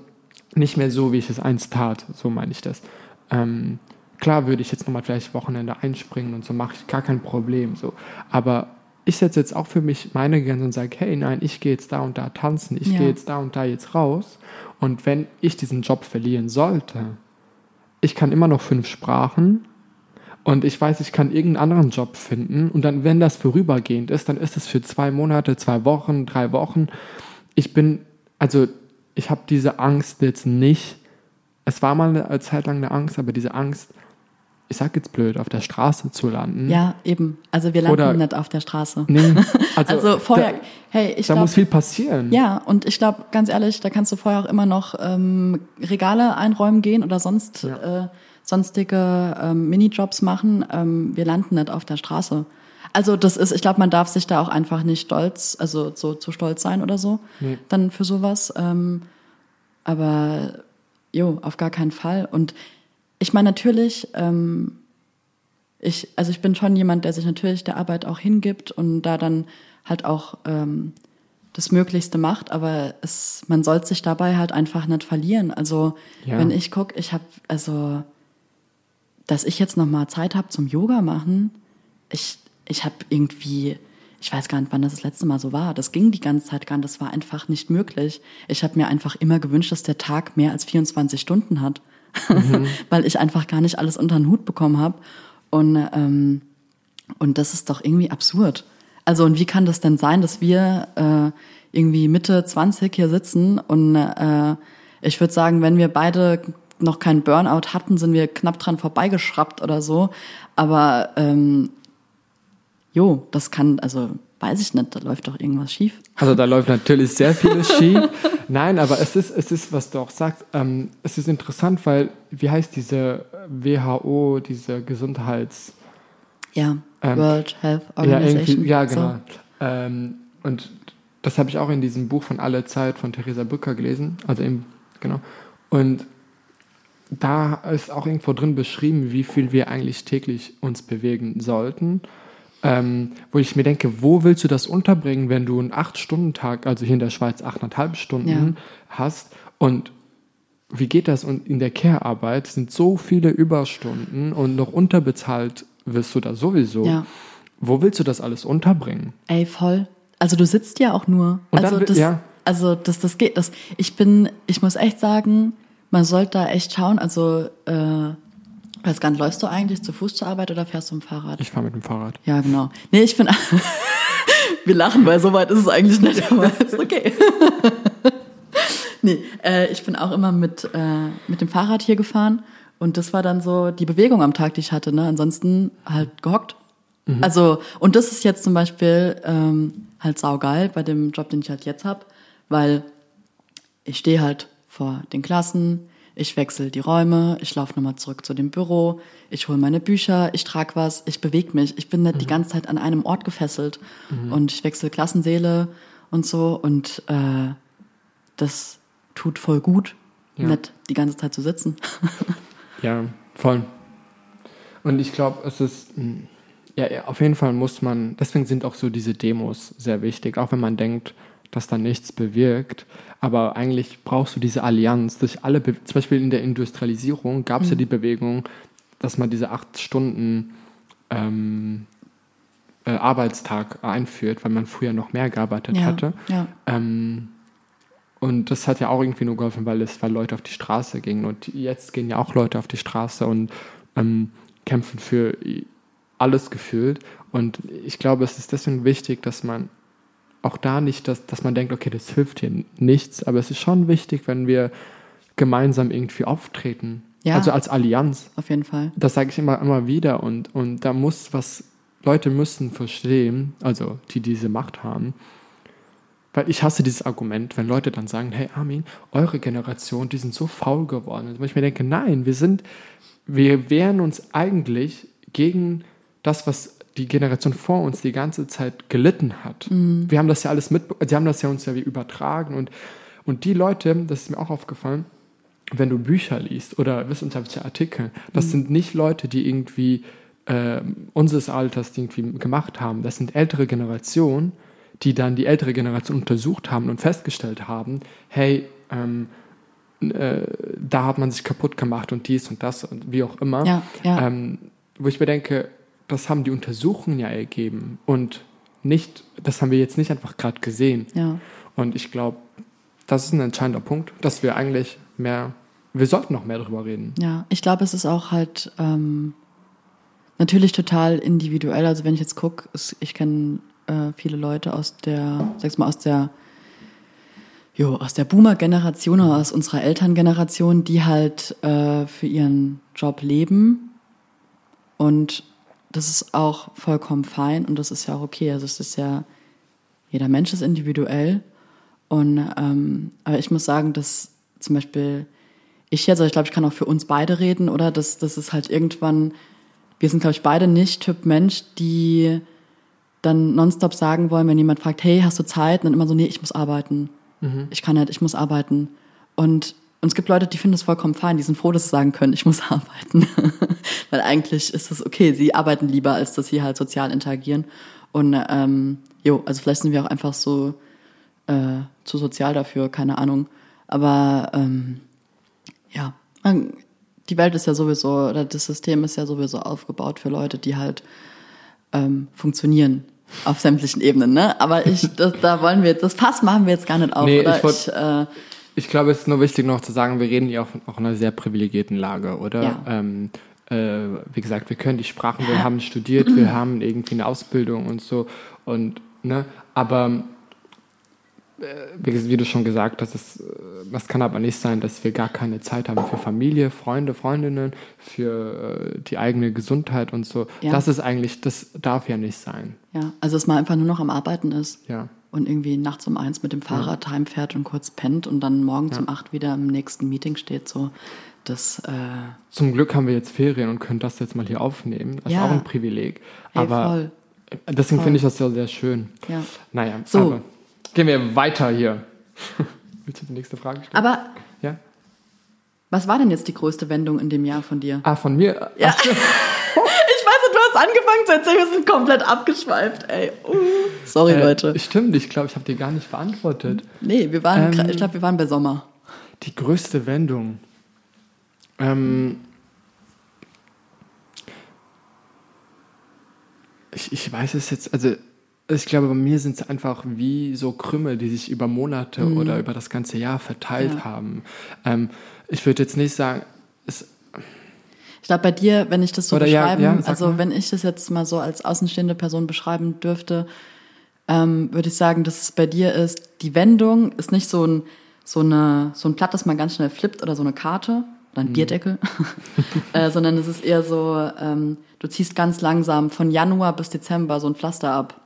nicht mehr so, wie ich es einst tat, so meine ich das. Ähm, klar würde ich jetzt nochmal vielleicht Wochenende einspringen und so mache ich gar kein Problem, so, aber ich setze jetzt auch für mich meine Grenze und sage, hey, nein, ich gehe jetzt da und da tanzen, ich Ja. gehe jetzt da und da jetzt raus. Und wenn ich diesen Job verlieren sollte, ich kann immer noch fünf Sprachen und ich weiß, ich kann irgendeinen anderen Job finden. Und dann, wenn das vorübergehend ist, dann ist es für zwei Monate, zwei Wochen, drei Wochen. Ich bin, also ich habe diese Angst jetzt nicht. Es war mal eine Zeit lang eine Angst, aber diese Angst, ich sag jetzt blöd, auf der Straße zu landen. Ja, eben. Also wir landen Oder- nicht auf der Straße. Nee, also, Also vorher, Da, hey, ich da glaube, muss viel passieren. ja, und ich glaube, ganz ehrlich, da kannst du vorher auch immer noch ähm, Regale einräumen gehen oder sonst Ja. äh, sonstige ähm, Minijobs machen. Ähm, wir landen nicht auf der Straße. Also das ist, ich glaube, man darf sich da auch einfach nicht stolz, also so zu stolz sein oder so, Nee. dann für sowas. Ähm, aber jo, auf gar keinen Fall. Und ich meine natürlich, ähm, ich, also ich bin schon jemand, der sich natürlich der Arbeit auch hingibt und da dann halt auch ähm, das Möglichste macht, aber es, man sollte sich dabei halt einfach nicht verlieren. Also Ja. wenn ich gucke, ich habe, also, dass ich jetzt nochmal Zeit habe zum Yoga machen, ich, ich habe irgendwie, ich weiß gar nicht, wann das das letzte Mal so war. Das ging die ganze Zeit gar nicht, das war einfach nicht möglich. Ich habe mir einfach immer gewünscht, dass der Tag mehr als 24 Stunden hat, weil ich einfach gar nicht alles unter den Hut bekommen habe. Und, ähm, und das ist doch irgendwie absurd. Also und wie kann das denn sein, dass wir äh, irgendwie Mitte 20 hier sitzen und äh, ich würde sagen, wenn wir beide noch keinen Burnout hatten, sind wir knapp dran vorbeigeschraubt oder so. Aber ähm, jo, das kann, also weiß ich nicht, da läuft doch irgendwas schief. Also da läuft natürlich sehr vieles schief. Nein, aber es ist, es ist, was du auch sagst, ähm, es ist interessant, weil, wie heißt diese WHO, diese Gesundheits... Ja, Ähm, World Health Ja, Organization. ja, So. genau. Ähm, und das habe ich auch in diesem Buch von Alle Zeit von Theresa Bücker gelesen. Also eben, genau. Und da ist auch irgendwo drin beschrieben, wie viel wir eigentlich täglich uns bewegen sollten. Ähm, wo ich mir denke, wo willst du das unterbringen, wenn du einen 8-Stunden-Tag, also hier in der Schweiz 8,5 Stunden Ja. hast und wie geht das? Und in der Care-Arbeit sind so viele Überstunden und noch unterbezahlt wirst du da sowieso. Ja. Wo willst du das alles unterbringen? Ey, voll. Also du sitzt ja auch nur. Und dann also wi- das, ja. also das, das geht. Das, ich bin, ich muss echt sagen, man sollte da echt schauen. Also, äh, weiß gar nicht, läufst du eigentlich zu Fuß zur Arbeit oder fährst du mit dem Fahrrad? Ich fahre mit dem Fahrrad. Ja, genau. Nee, ich bin. Wir lachen, weil so weit ist es eigentlich nicht, aber ist okay. nee, äh, ich bin auch immer mit, äh, mit dem Fahrrad hier gefahren und das war dann so die Bewegung am Tag, die ich hatte. Ne? Ansonsten halt gehockt. Also, und das ist jetzt zum Beispiel ähm, halt saugeil bei dem Job, den ich halt jetzt hab, weil ich stehe halt vor den Klassen, ich wechsle die Räume, ich laufe nochmal zurück zu dem Büro, ich hole meine Bücher, ich trage was, ich bewege mich. Ich bin nicht die ganze Zeit an einem Ort gefesselt und ich wechsle Klassensäle und so und äh, das tut voll gut, Ja. nicht die ganze Zeit zu sitzen. Ja, voll. Und ich glaube, es ist, mh, ja, ja, auf jeden Fall muss man, deswegen sind auch so diese Demos sehr wichtig, auch wenn man denkt, dass da nichts bewirkt. Aber eigentlich brauchst du diese Allianz, durch alle, zum Beispiel in der Industrialisierung gab es ja die Bewegung, dass man diese acht Stunden ähm, äh, Arbeitstag einführt, weil man früher noch mehr gearbeitet hatte. ja. Ähm, und das hat ja auch irgendwie nur geholfen, weil es, weil Leute auf die Straße gingen. Und jetzt gehen ja auch Leute auf die Straße und ähm, kämpfen für alles gefühlt. Und ich glaube, es ist deswegen wichtig, dass man auch da nicht, dass, dass man denkt, okay, das hilft hier nichts. Aber es ist schon wichtig, wenn wir gemeinsam irgendwie auftreten. Ja. Also als Allianz. Auf jeden Fall. Das sage ich immer, immer wieder. Und, und da muss was, Leute müssen verstehen, also die diese Macht haben, weil ich hasse dieses Argument, wenn Leute dann sagen, hey Armin, eure Generation, die sind so faul geworden. Und ich mir denke, nein, wir sind, wir wehren uns eigentlich gegen das, was die Generation vor uns die ganze Zeit gelitten hat. Wir haben das ja alles mit, sie haben das ja uns ja wie übertragen und, und die Leute, das ist mir auch aufgefallen, wenn du Bücher liest oder wissenschaftliche Artikel, das sind nicht Leute, die irgendwie äh, unseres Alters die irgendwie gemacht haben. Das sind ältere Generationen, die dann die ältere Generation untersucht haben und festgestellt haben, hey, ähm, äh, da hat man sich kaputt gemacht und dies und das und wie auch immer. Ja, ja. Ähm, wo ich mir denke, das haben die Untersuchungen ja ergeben und nicht, das haben wir jetzt nicht einfach gerade gesehen. Ja. Und ich glaube, das ist ein entscheidender Punkt, dass wir eigentlich mehr, wir sollten noch mehr darüber reden. Ja, ich glaube, es ist auch halt ähm, natürlich total individuell. Also wenn ich jetzt gucke, ich kenne äh, viele Leute aus der, sag's mal, aus der jo, aus der Boomer-Generation oder aus unserer Elterngeneration, die halt äh, für ihren Job leben. Und das ist auch vollkommen fein und das ist ja auch okay. Also es ist ja, jeder Mensch ist individuell. Und ähm, aber ich muss sagen, dass zum Beispiel ich jetzt, also ich glaube, ich kann auch für uns beide reden, oder? Dass das ist halt irgendwann, wir sind, glaube ich, beide nicht Typ Mensch, die dann nonstop sagen wollen, wenn jemand fragt, hey, hast du Zeit? Und dann immer so, nee, ich muss arbeiten. Mhm. Ich kann nicht, ich muss arbeiten. Und, und es gibt Leute, die finden das vollkommen fein, die sind froh, dass sie sagen können, ich muss arbeiten. Weil eigentlich ist es okay, sie arbeiten lieber, als dass sie halt sozial interagieren. Und ähm, jo, also vielleicht sind wir auch einfach so äh, zu sozial dafür, keine Ahnung. Aber ähm, ja, man, die Welt ist ja sowieso, oder das System ist ja sowieso aufgebaut für Leute, die halt ähm, funktionieren auf sämtlichen Ebenen, ne? Aber ich, das, da wollen wir jetzt, das Fass machen wir jetzt gar nicht auf, nee, oder? Ich, wollt, ich, äh, ich glaube, es ist nur wichtig noch zu sagen, wir reden ja auch, auch in einer sehr privilegierten Lage, oder? Ja. Ähm, äh, wie gesagt, wir können die Sprachen, wir haben studiert, wir haben irgendwie eine Ausbildung und so und, ne? Aber wie du schon gesagt hast, es, das kann aber nicht sein, dass wir gar keine Zeit haben für Familie, Freunde, Freundinnen, für äh, die eigene Gesundheit und so. Ja. Das ist eigentlich, das darf ja nicht sein. Ja, also dass man einfach nur noch am Arbeiten ist. Ja. Und irgendwie nachts um eins mit dem Fahrrad ja. heimfährt und kurz pennt und dann morgens ja. um acht wieder im nächsten Meeting steht, so. Das, äh Zum Glück haben wir jetzt Ferien und können das jetzt mal hier aufnehmen. Das ja. ist auch ein Privileg. Hey, aber voll. deswegen finde ich das ja sehr schön. Ja. Naja, so. Gehen wir weiter hier. Willst du die nächste Frage stellen? Aber. Ja. Was war denn jetzt die größte Wendung in dem Jahr von dir? Ah, von mir? Ja. ich weiß, du hast angefangen zu erzählen, wir sind komplett abgeschweift, ey. Uh. Sorry, äh, Leute. Stimmt, ich glaube, ich habe dir gar nicht beantwortet. Nee, wir waren, ähm, ich glaube, wir waren bei Sommer. Die größte Wendung. Ähm, ich, ich weiß es jetzt, also ich glaube, bei mir sind es einfach wie so Krümel, die sich über Monate mhm. oder über das ganze Jahr verteilt ja. haben. Ähm, ich würde jetzt nicht sagen, es ich glaube, bei dir, wenn ich das so beschreiben, ja, ja, also mal. wenn ich das jetzt mal so als außenstehende Person beschreiben dürfte, ähm, würde ich sagen, dass es bei dir ist, die Wendung ist nicht so ein, so, eine, so ein Blatt, das man ganz schnell flippt oder so eine Karte oder ein mhm. Bierdeckel, äh, sondern es ist eher so, ähm, du ziehst ganz langsam von Januar bis Dezember so ein Pflaster ab.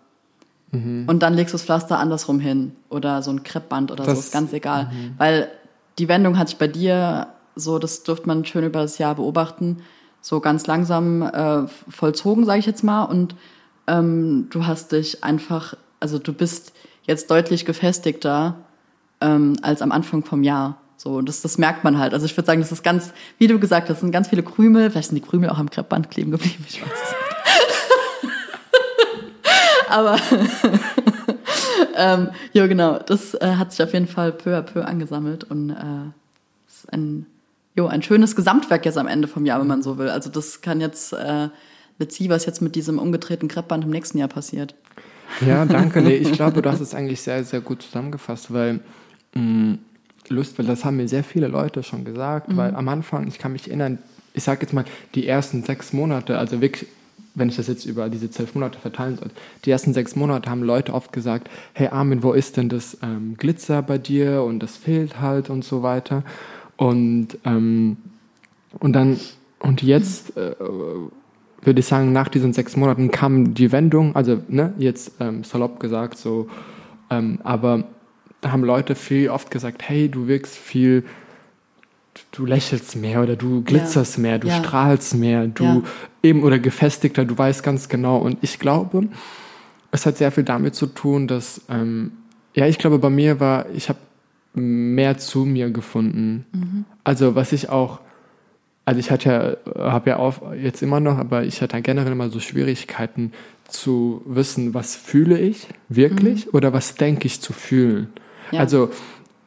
Mhm. Und dann legst du das Pflaster andersrum hin oder so ein Kreppband oder das, so, ist ganz egal. Mhm. Weil die Wendung hat sich bei dir so, das dürfte man schön über das Jahr beobachten, so ganz langsam äh, vollzogen, sage ich jetzt mal. Und ähm, du hast dich einfach, also du bist jetzt deutlich gefestigter ähm, als am Anfang vom Jahr. So, das, das merkt man halt. Also ich würde sagen, das ist ganz, wie du gesagt hast, sind ganz viele Krümel. Vielleicht sind die Krümel auch am Kreppband kleben geblieben. Ich weiß es nicht. Aber ähm, ja, genau, das äh, hat sich auf jeden Fall peu à peu angesammelt und äh, ist ein, jo, ein schönes Gesamtwerk jetzt am Ende vom Jahr, wenn man so will. Also das kann jetzt äh, beziehen, was jetzt mit diesem umgedrehten Kreppband im nächsten Jahr passiert. Ja, danke. Nee, ich glaube, du hast es eigentlich sehr, sehr gut zusammengefasst, weil mh, mm, Lust, weil das haben mir sehr viele Leute schon gesagt, mhm. weil am Anfang, ich kann mich erinnern, ich sage jetzt mal, die ersten sechs Monate, also wirklich wenn ich das jetzt über diese zwölf Monate verteilen soll, die ersten sechs Monate haben Leute oft gesagt, hey Armin, wo ist denn das ähm, Glitzer bei dir und das fehlt halt und so weiter. Und, ähm, und dann, und jetzt äh, würde ich sagen, nach diesen sechs Monaten kam die Wendung, also ne, jetzt ähm, salopp gesagt so, ähm, aber haben Leute viel oft gesagt, hey, du wirkst viel du lächelst mehr oder du glitzerst ja. mehr, du ja. strahlst mehr, du ja. eben oder gefestigter, du weißt ganz genau. Und ich glaube, es hat sehr viel damit zu tun, dass, ähm, ja, ich glaube, bei mir war, ich habe mehr zu mir gefunden. Mhm. Also was ich auch, also ich hatte ja, habe ja auch jetzt immer noch, aber ich hatte generell immer so Schwierigkeiten zu wissen, was fühle ich wirklich mhm. oder was denke ich zu fühlen. Also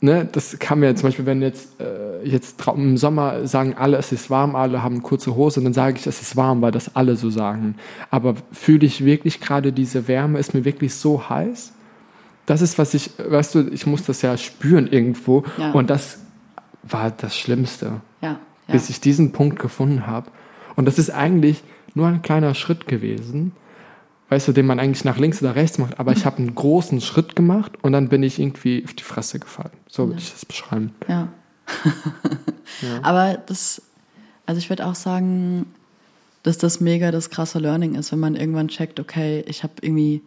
ne, das kann mir zum Beispiel, wenn jetzt äh, jetzt im Sommer sagen alle, es ist warm, alle haben kurze Hose, dann sage ich, es ist warm, weil das alle so sagen. Aber fühle ich wirklich gerade diese Wärme, ist mir wirklich so heiß? Das ist, was ich, weißt du, ich muss das ja spüren irgendwo. Ja. Und das war das Schlimmste, Ja. ja. bis ich diesen Punkt gefunden habe. Und das ist eigentlich nur ein kleiner Schritt gewesen, weißt du, den man eigentlich nach links oder rechts macht. Aber ich habe einen großen Schritt gemacht und dann bin ich irgendwie auf die Fresse gefallen. So würde ich das beschreiben. Ja. Aber das, also ich würde auch sagen, dass das mega das krasse Learning ist, wenn man irgendwann checkt, okay, ich habe irgendwie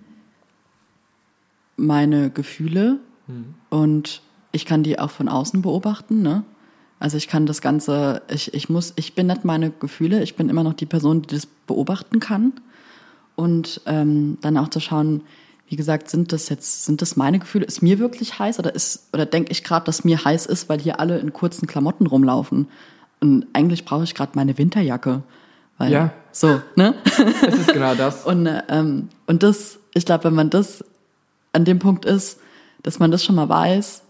meine Gefühle und ich kann die auch von außen beobachten, ne? Also ich kann das Ganze, ich, ich muss, ich bin nicht meine Gefühle, ich bin immer noch die Person, die das beobachten kann. Und ähm, dann auch zu schauen, wie gesagt, sind das jetzt, sind das meine Gefühle? Ist mir wirklich heiß oder ist, oder denke ich gerade, dass mir heiß ist, weil hier alle in kurzen Klamotten rumlaufen? Und eigentlich brauche ich gerade meine Winterjacke. Weil, Ja. So, ne? Es ist genau das. Und, äh, ähm, und das, ich glaube, wenn man das an dem Punkt ist, dass man das schon mal weiß,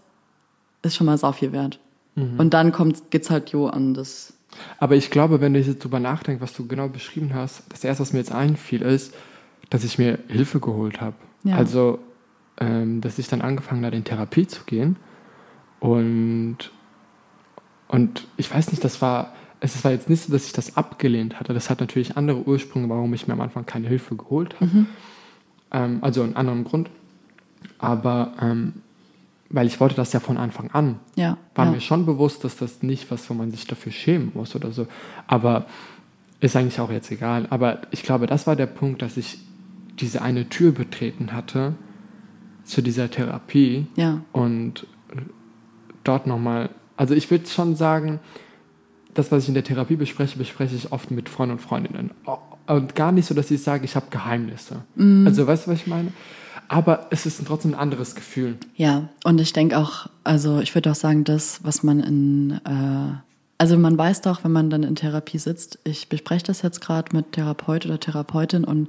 ist schon mal sau viel wert. Und dann kommt, geht's halt jo an das. Aber ich glaube, wenn du jetzt drüber nachdenkst, was du genau beschrieben hast, das erste, was mir jetzt einfiel, ist, dass ich mir Hilfe geholt habe. Ja. Also, ähm, dass ich dann angefangen habe, in Therapie zu gehen. Und, und ich weiß nicht, das war, es war jetzt nicht so, dass ich das abgelehnt hatte. Das hat natürlich andere Ursprünge, warum ich mir am Anfang keine Hilfe geholt habe. Ähm, also einen anderen Grund. Aber ähm, weil ich wollte das ja von Anfang an Ja. war ja. mir schon bewusst, dass das nicht was, wo man sich dafür schämen muss oder so. Aber ist eigentlich auch jetzt egal. Aber ich glaube, das war der Punkt, dass ich diese eine Tür betreten hatte zu dieser Therapie Ja. und dort nochmal, also ich würde schon sagen, das, was ich in der Therapie bespreche, bespreche ich oft mit Freunden und Freundinnen. Und gar nicht so, dass ich sage, ich habe Geheimnisse. Also weißt du, was ich meine? Aber es ist trotzdem ein anderes Gefühl. Ja, und ich denke auch, also ich würde auch sagen, das, was man in, äh, also man weiß doch, wenn man dann in Therapie sitzt, ich bespreche das jetzt gerade mit Therapeut oder Therapeutin und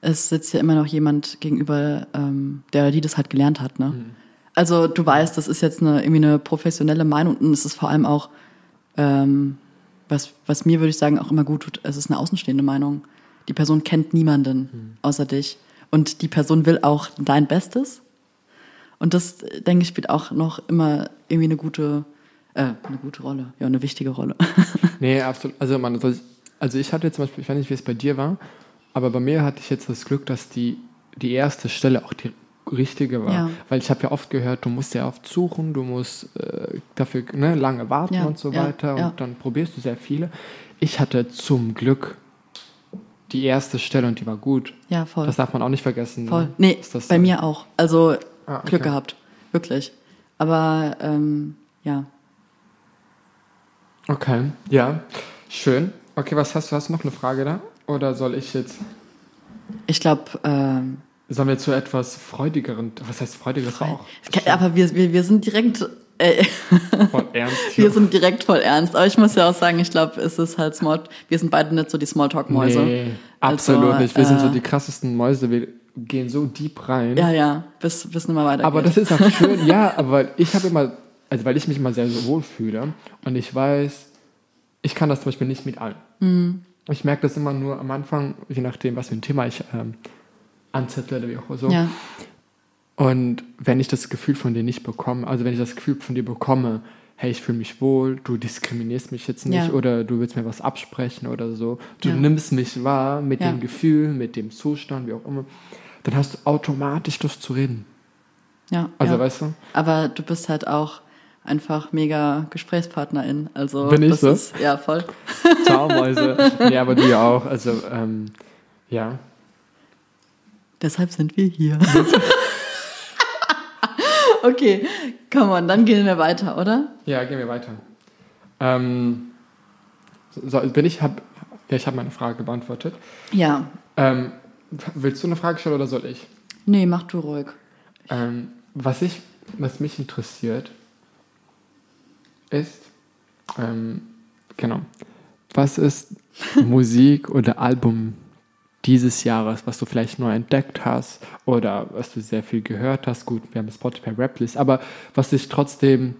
es sitzt ja immer noch jemand gegenüber, ähm, der die das halt gelernt hat, ne? Also du weißt, das ist jetzt eine, irgendwie eine professionelle Meinung und es ist vor allem auch, ähm, was, was mir würde ich sagen auch immer gut tut, es ist eine außenstehende Meinung. Die Person kennt niemanden außer dich und die Person will auch dein Bestes und das, denke ich, spielt auch noch immer irgendwie eine gute, äh, eine gute Rolle. Ja, eine wichtige Rolle. Nee, absolut. Also, man, also ich- hatte zum Beispiel, ich weiß nicht, wie es bei dir war, aber bei mir hatte ich jetzt das Glück, dass die, die erste Stelle auch die richtige war. Ja. Weil ich habe ja oft gehört, du musst ja oft suchen, du musst äh, dafür ne, lange warten Ja, und so ja, weiter und dann probierst du sehr viele. Ich hatte zum Glück die erste Stelle und die war gut. ja, voll. Das darf man auch nicht vergessen. voll. Ne? Nee, bei so? mir auch. Also Ah, okay. Glück gehabt. Wirklich. Aber ähm, ja. Okay, ja, schön. Okay, was hast du? Hast du noch eine Frage da? Oder soll ich jetzt, Ich glaube, ähm, sollen wir zu etwas freudigeren, was heißt freudigeres auch? aber wir, wir, wir sind direkt, äh, Voll ernst hier. wir sind direkt voll ernst. Aber ich muss ja auch sagen, ich glaube, es ist halt Small, wir sind beide nicht so die Smalltalk-Mäuse. Nee, absolut Also, nicht. Wir sind so äh, die krassesten Mäuse. Wir gehen so deep rein. Ja, ja, bis, bis nicht mehr weitergeht. aber das ist auch schön. ja, aber ich habe immer, also weil ich mich immer sehr so wohl fühle und ich weiß, ich kann das zum Beispiel nicht mit allen. Mhm. Ich merke das immer nur am Anfang, je nachdem, was für ein Thema ich ähm, anzettle oder wie auch so. Ja, Und wenn ich das Gefühl von dir nicht bekomme, also wenn ich das Gefühl von dir bekomme, hey, ich fühle mich wohl, du diskriminierst mich jetzt nicht Ja. oder du willst mir was absprechen oder so, du Ja. nimmst mich wahr mit Ja. dem Gefühl, mit dem Zustand, wie auch immer, dann hast du automatisch Lust zu reden. ja. Also weißt du? Aber du bist halt auch einfach mega Gesprächspartnerin. Also Bin ich das so? Ist, ja, voll. Ciao, Mäuse. nee, aber du ja auch. Also, ähm, ja. Deshalb sind wir hier. okay, come on, dann gehen wir weiter, oder? Ja, gehen wir weiter. Ähm, so, bin ich, hab, ja, ich habe meine Frage beantwortet. Ja. Ähm, willst du eine Frage stellen oder soll ich? Nee, mach du ruhig. Ähm, was, ich, was mich interessiert, ist, ähm, genau, was ist Musik oder Album dieses Jahres, was du vielleicht neu entdeckt hast oder was du sehr viel gehört hast? Gut, wir haben Spotify Rap List, aber was dich trotzdem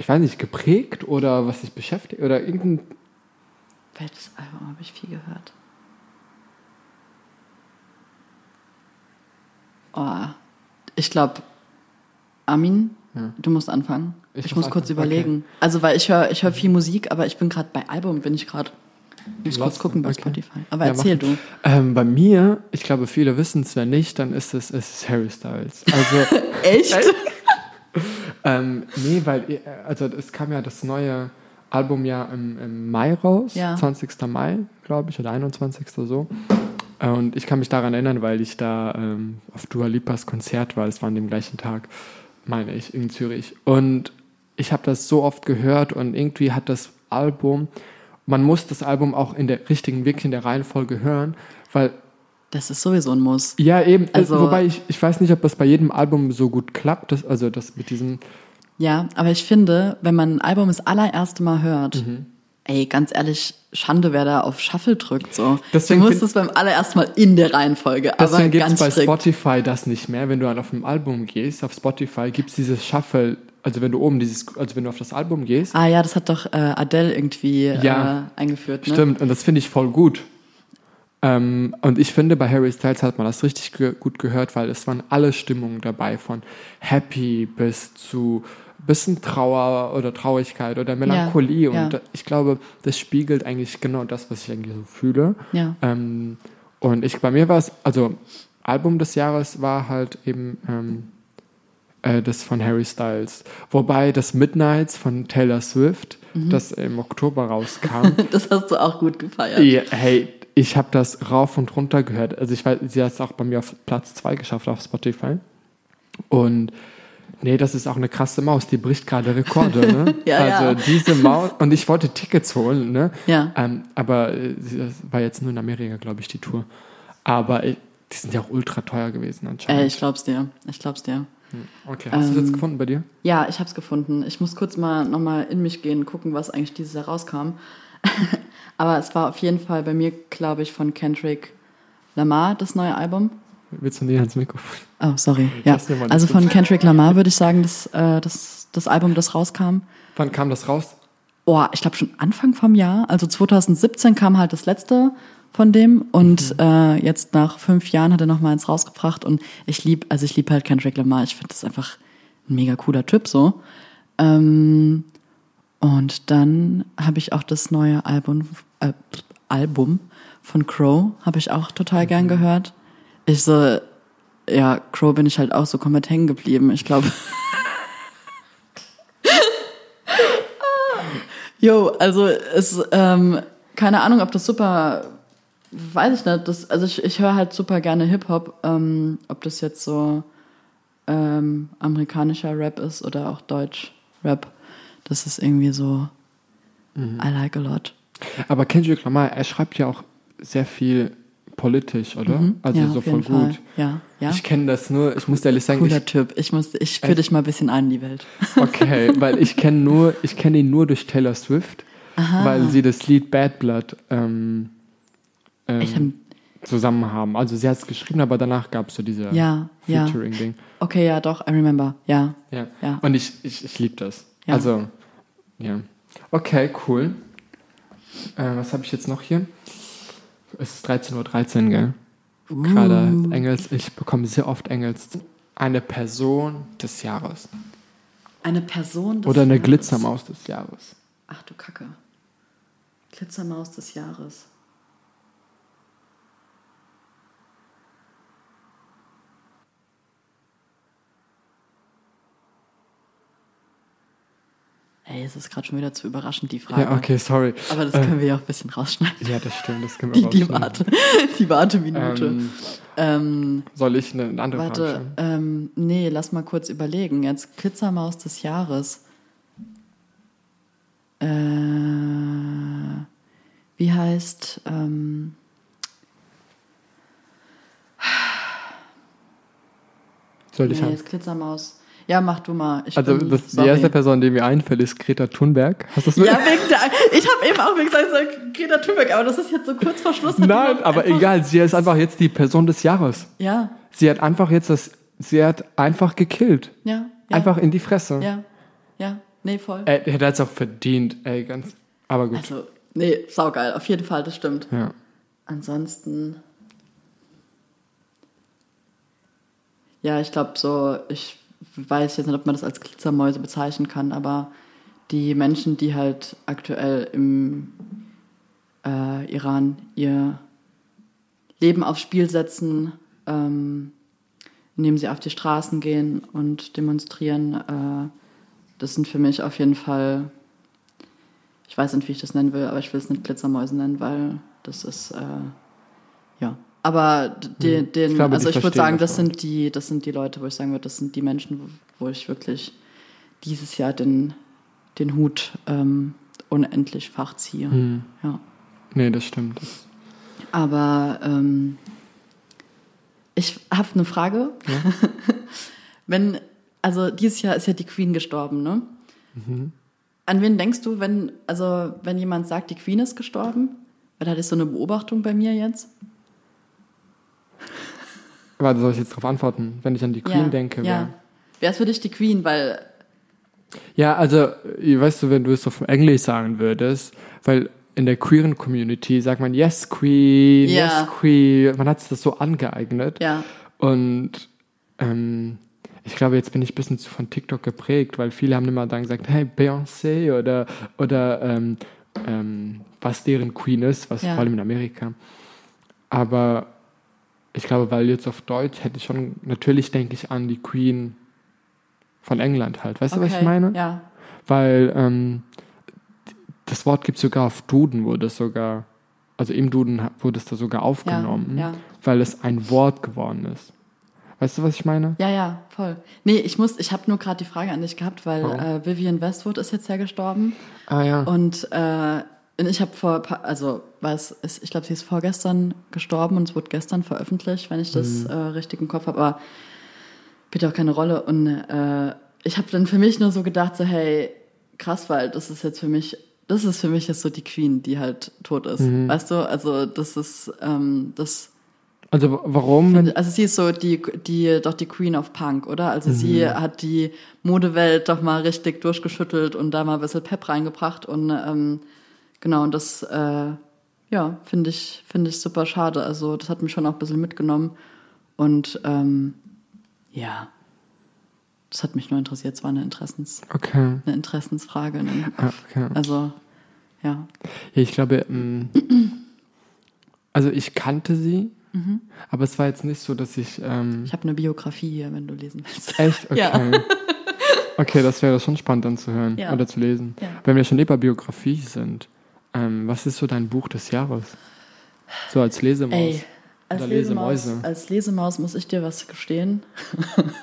ich weiß nicht, geprägt oder was dich beschäftigt oder irgendein. Welches Album habe ich viel gehört? Oh, ich glaube, Armin, du musst anfangen. Ich Ich, muss muss kurz überlegen. Also, weil ich höre ich hör viel Musik, aber ich bin gerade bei Album, bin ich gerade. Muss kurz gucken bei Okay. Spotify. Aber Ja, erzähl mach. du. Ähm, bei mir, ich glaube, viele wissen es, wenn nicht, dann ist es, es ist Harry Styles. Also, Echt? ähm, nee, weil, äh, also es kam ja das neue Album ja im, im Mai raus, Ja. 20. Mai, glaube ich, oder 21. so. Und ich kann mich daran erinnern, weil ich da ähm, auf Dua Lipas Konzert war, es war an dem gleichen Tag, meine ich, in Zürich. Und ich habe das so oft gehört und irgendwie hat das Album, man muss das Album auch in der richtigen, wirklich in der Reihenfolge hören, weil Das ist sowieso ein Muss. ja, eben. Also- Also, wobei ich, ich weiß nicht, ob das bei jedem Album so gut klappt. Das, also das mit diesem. Ja, aber ich finde, wenn man ein Album das allererste Mal hört, Mhm. ey, ganz ehrlich, Schande, wer da auf Shuffle drückt. So. Deswegen du musst es beim allerersten Mal in der Reihenfolge, Deswegen gibt es bei strikt. Spotify das nicht mehr. Wenn du dann auf ein Album gehst, auf Spotify gibt es dieses Shuffle. Also wenn du oben dieses, also wenn du auf das Album gehst, Ah ja, das hat doch äh, Adele irgendwie Ja. äh, eingeführt, ne? stimmt. Und das finde ich voll gut. Ähm, und ich finde, bei Harry Styles hat man das richtig ge gut gehört, weil es waren alle Stimmungen dabei, von happy bis zu bisschen Trauer oder Traurigkeit oder Melancholie. ja. Und ich glaube, das spiegelt eigentlich genau das, was ich eigentlich so fühle. Ja. Ähm, und ich, bei mir war es, also Album des Jahres war halt eben ähm, äh, das von Harry Styles. Wobei das Midnights von Taylor Swift, Mhm. das im Oktober rauskam, Das hast du auch gut gefeiert. ja, hey, ich habe das rauf und runter gehört. Also ich weiß, sie hat es auch bei mir auf Platz 2 geschafft auf Spotify. Und nee, das ist auch eine krasse Maus, die bricht gerade Rekorde, ne? Ja, also ja. diese Maus, und ich wollte Tickets holen, ne? Ja. Ähm, aber äh, das war jetzt nur in Amerika, glaube ich, die Tour. Aber äh, die sind ja auch ultra teuer gewesen anscheinend. Ey, ich glaub's dir. Ich glaub's dir. Okay, hast du es ähm, jetzt gefunden bei dir? Ja, ich hab's gefunden. Ich muss kurz mal nochmal in mich gehen, gucken, was eigentlich dieses Jahr rauskam. Aber es war auf jeden Fall bei mir, glaube ich, von Kendrick Lamar, das neue Album. Willst du näher ans Mikrofon? Oh, sorry. Ja. Also von Kendrick Lamar würde ich sagen, das, äh, das, das Album, das rauskam. Wann kam das raus? Oh, ich glaube schon Anfang vom Jahr. Also 2017 kam halt das letzte von dem und äh, jetzt nach fünf Jahren hat er noch mal eins rausgebracht und ich lieb, also ich lieb halt Kendrick Lamar. Ich finde das einfach ein mega cooler Typ so. Ähm, und dann habe ich auch das neue Album, äh, Album von Crow habe ich auch total gern gehört. Ich so, ja, Crow bin ich halt auch so komplett hängen geblieben. Ich glaube. Jo, also es, ähm, keine Ahnung, ob das super, weiß ich nicht, das, also ich, ich höre halt super gerne Hip-Hop, ähm, ob das jetzt so ähm, amerikanischer Rap ist oder auch Deutsch-Rap. Das ist irgendwie so, I like a lot. Aber Kendrick Lamar, er schreibt ja auch sehr viel politisch, oder? Also ja, so voll gut. Ja, ja. Ich kenne das nur, ich muss ehrlich sagen, Cooler ich, Typ. Ich muss, ich führe dich mal ein bisschen ein in die Welt. okay, weil ich kenne nur, ich kenne ihn nur durch Taylor Swift, weil sie das Lied Bad Blood ähm, ähm, Ich hab, zusammen haben. Also sie hat es geschrieben, aber danach gab es so diese Ja, ja. Featuring-Ding. okay, ja, doch, I remember. Ja. Ja. Ja. Und ich, ich, ich liebe das. Ja. Also, ja. Okay, cool. Äh, was habe ich jetzt noch hier? Es ist 13.13 Uhr, gell? Gerade Engels, ich bekomme sehr oft Engels. Eine Person des Jahres. Eine Person des Oder eine Jahres. Glitzermaus des Jahres. Ach du Kacke. Glitzermaus des Jahres. Ey, es ist gerade schon wieder zu überraschend, die Frage. Ja, okay, sorry. Aber das Äh, können wir ja auch ein bisschen rausschneiden. Ja, das stimmt, das können wir Die, die. Warte, die Warteminute. Ähm, Ähm, soll ich eine, eine andere Frage warte, stellen? ähm, nee, lass mal kurz überlegen. Jetzt Glitzermaus des Jahres. Äh, wie heißt, ähm, Soll ich nee, haben? ist Glitzermaus. Ja, mach du mal. Ich Also, bin, das, die erste Person, die mir einfällt, ist Greta Thunberg. Hast du das Ja, wegen der, ich habe eben auch gesagt, Greta Thunberg, aber das ist jetzt so kurz vor Schluss. Nein, aber egal, sie ist einfach jetzt die Person des Jahres. Ja, Sie hat einfach jetzt das, sie hat einfach gekillt. ja, ja. Einfach in die Fresse. Ja, ja. Nee, voll. Er, er hat es auch verdient, ey, ganz. Aber gut. Also, nee, saugeil, auf jeden Fall, das stimmt. ja. Ansonsten. Ja, ich glaube so, ich weiß jetzt nicht, ob man das als Glitzermäuse bezeichnen kann, aber die Menschen, die halt aktuell im äh, Iran ihr Leben aufs Spiel setzen, ähm, indem sie auf die Straßen gehen und demonstrieren, äh, das sind für mich auf jeden Fall, ich weiß nicht, wie ich das nennen will, aber ich will es nicht Glitzermäuse nennen, weil das ist, äh. Aber d- Hm. den, Ich glaube, also ich würde sagen, das sind die, das sind die Leute, wo ich sagen würde, das sind die Menschen, wo, wo ich wirklich dieses Jahr den, den Hut ähm, unendlich fach ziehe. Hm. Ja. Nee, das stimmt. Das, Aber ähm, ich habe eine Frage. wenn, also dieses Jahr ist ja die Queen gestorben, ne? Mhm. An wen denkst du, wenn, also wenn jemand sagt, die Queen ist gestorben? Weil da ist so eine Beobachtung bei mir jetzt. Warte, soll ich jetzt darauf antworten? Wenn ich an die Queen ja, denke, ja. wer? Wer ist für dich die Queen? Weil, Ja, also, äh, weißt du, wenn du es auf Englisch sagen würdest, weil in der queeren Community sagt man Yes Queen, Ja. Yes Queen. Man hat sich das so angeeignet. ja, Und ähm, ich glaube, jetzt bin ich ein bisschen zu von TikTok geprägt, weil viele haben immer dann gesagt, hey, Beyoncé oder, oder ähm, ähm, was deren Queen ist, was Ja. vor allem in Amerika. Aber ich glaube, weil jetzt auf Deutsch hätte ich schon, natürlich denke ich an die Queen von England halt. Weißt du, was ich meine? Ja, Weil ähm, das Wort gibt es sogar auf Duden, wurde es sogar, also im Duden wurde es da sogar aufgenommen, ja. weil es ein Wort geworden ist. Weißt du, was ich meine? ja, ja, voll. Nee, ich muss, ich habe nur gerade die Frage an dich gehabt, weil Warum? äh, Vivian Westwood ist jetzt ja gestorben. Ah ja. Und äh, und ich habe vor, also was ist, ich glaube, sie ist vorgestern gestorben und es wurde gestern veröffentlicht, wenn ich das äh, richtig im Kopf habe. Aber spielt auch keine Rolle. Und äh, ich habe dann für mich nur so gedacht, so hey, krass, weil das ist jetzt für mich, das ist für mich jetzt so die Queen, die halt tot ist. Weißt du? Also das ist ähm, das. Also warum? Also sie ist so die, die, doch die Queen of Punk, oder? Also sie hat die Modewelt doch mal richtig durchgeschüttelt und da mal ein bisschen Pep reingebracht und ähm, genau, und das, äh, ja, finde ich, finde ich super schade. Also das hat mich schon auch ein bisschen mitgenommen und ähm, ja, das hat mich nur interessiert. Es war eine Interessens, okay. eine Interessensfrage. Ne? Okay. Also, ja. Ich glaube, ähm, also ich kannte sie, Mhm. aber es war jetzt nicht so, dass ich ähm, Ich habe eine Biografie hier, wenn du lesen willst. echt okay. Ja. Okay, das wäre schon spannend dann zu hören Ja. oder zu lesen. Ja. Wenn wir schon eh bei Biografie sind, ähm, was ist so dein Buch des Jahres? So als Lesemaus. Ey, als Oder Lesemaus, Lesemause. als Lesemaus muss ich dir was gestehen.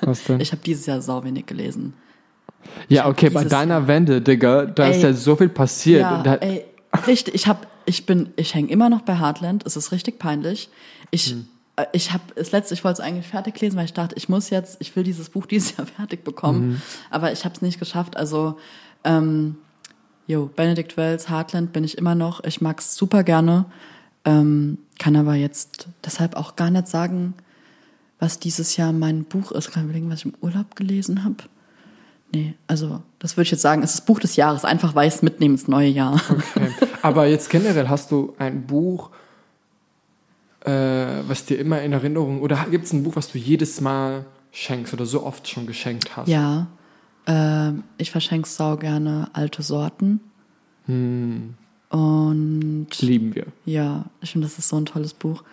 Was denn? Ich habe dieses Jahr sau wenig gelesen. ja, okay, bei deiner Wende, Digga, da ist Ey. ja so viel passiert. Ja, ey, richtig. Ich hab, ich bin, ich hänge immer noch bei Heartland. Es ist richtig peinlich. Ich, Hm. äh, ich habe das letzte, ich wollte es eigentlich fertig lesen, weil ich dachte, ich muss jetzt, ich will dieses Buch dieses Jahr fertig bekommen. Mhm. Aber ich habe es nicht geschafft. Also, ähm, jo, Benedict Wells, Heartland bin ich immer noch. Ich mag's super gerne. Ähm, kann aber jetzt deshalb auch gar nicht sagen, was dieses Jahr mein Buch ist. Kann ich überlegen, was ich im Urlaub gelesen habe. Nee, also das würde ich jetzt sagen, es ist das Buch des Jahres, einfach weil ich es mitnehme ins neue Jahr. okay. Aber jetzt generell hast du ein Buch, äh, was dir immer in Erinnerung, oder gibt es ein Buch, was du jedes Mal schenkst oder so oft schon geschenkt hast? Ja, ähm, ich verschenke sau gerne alte Sorten. Hm, Und lieben wir. ja, ich finde, das ist so ein tolles Buch.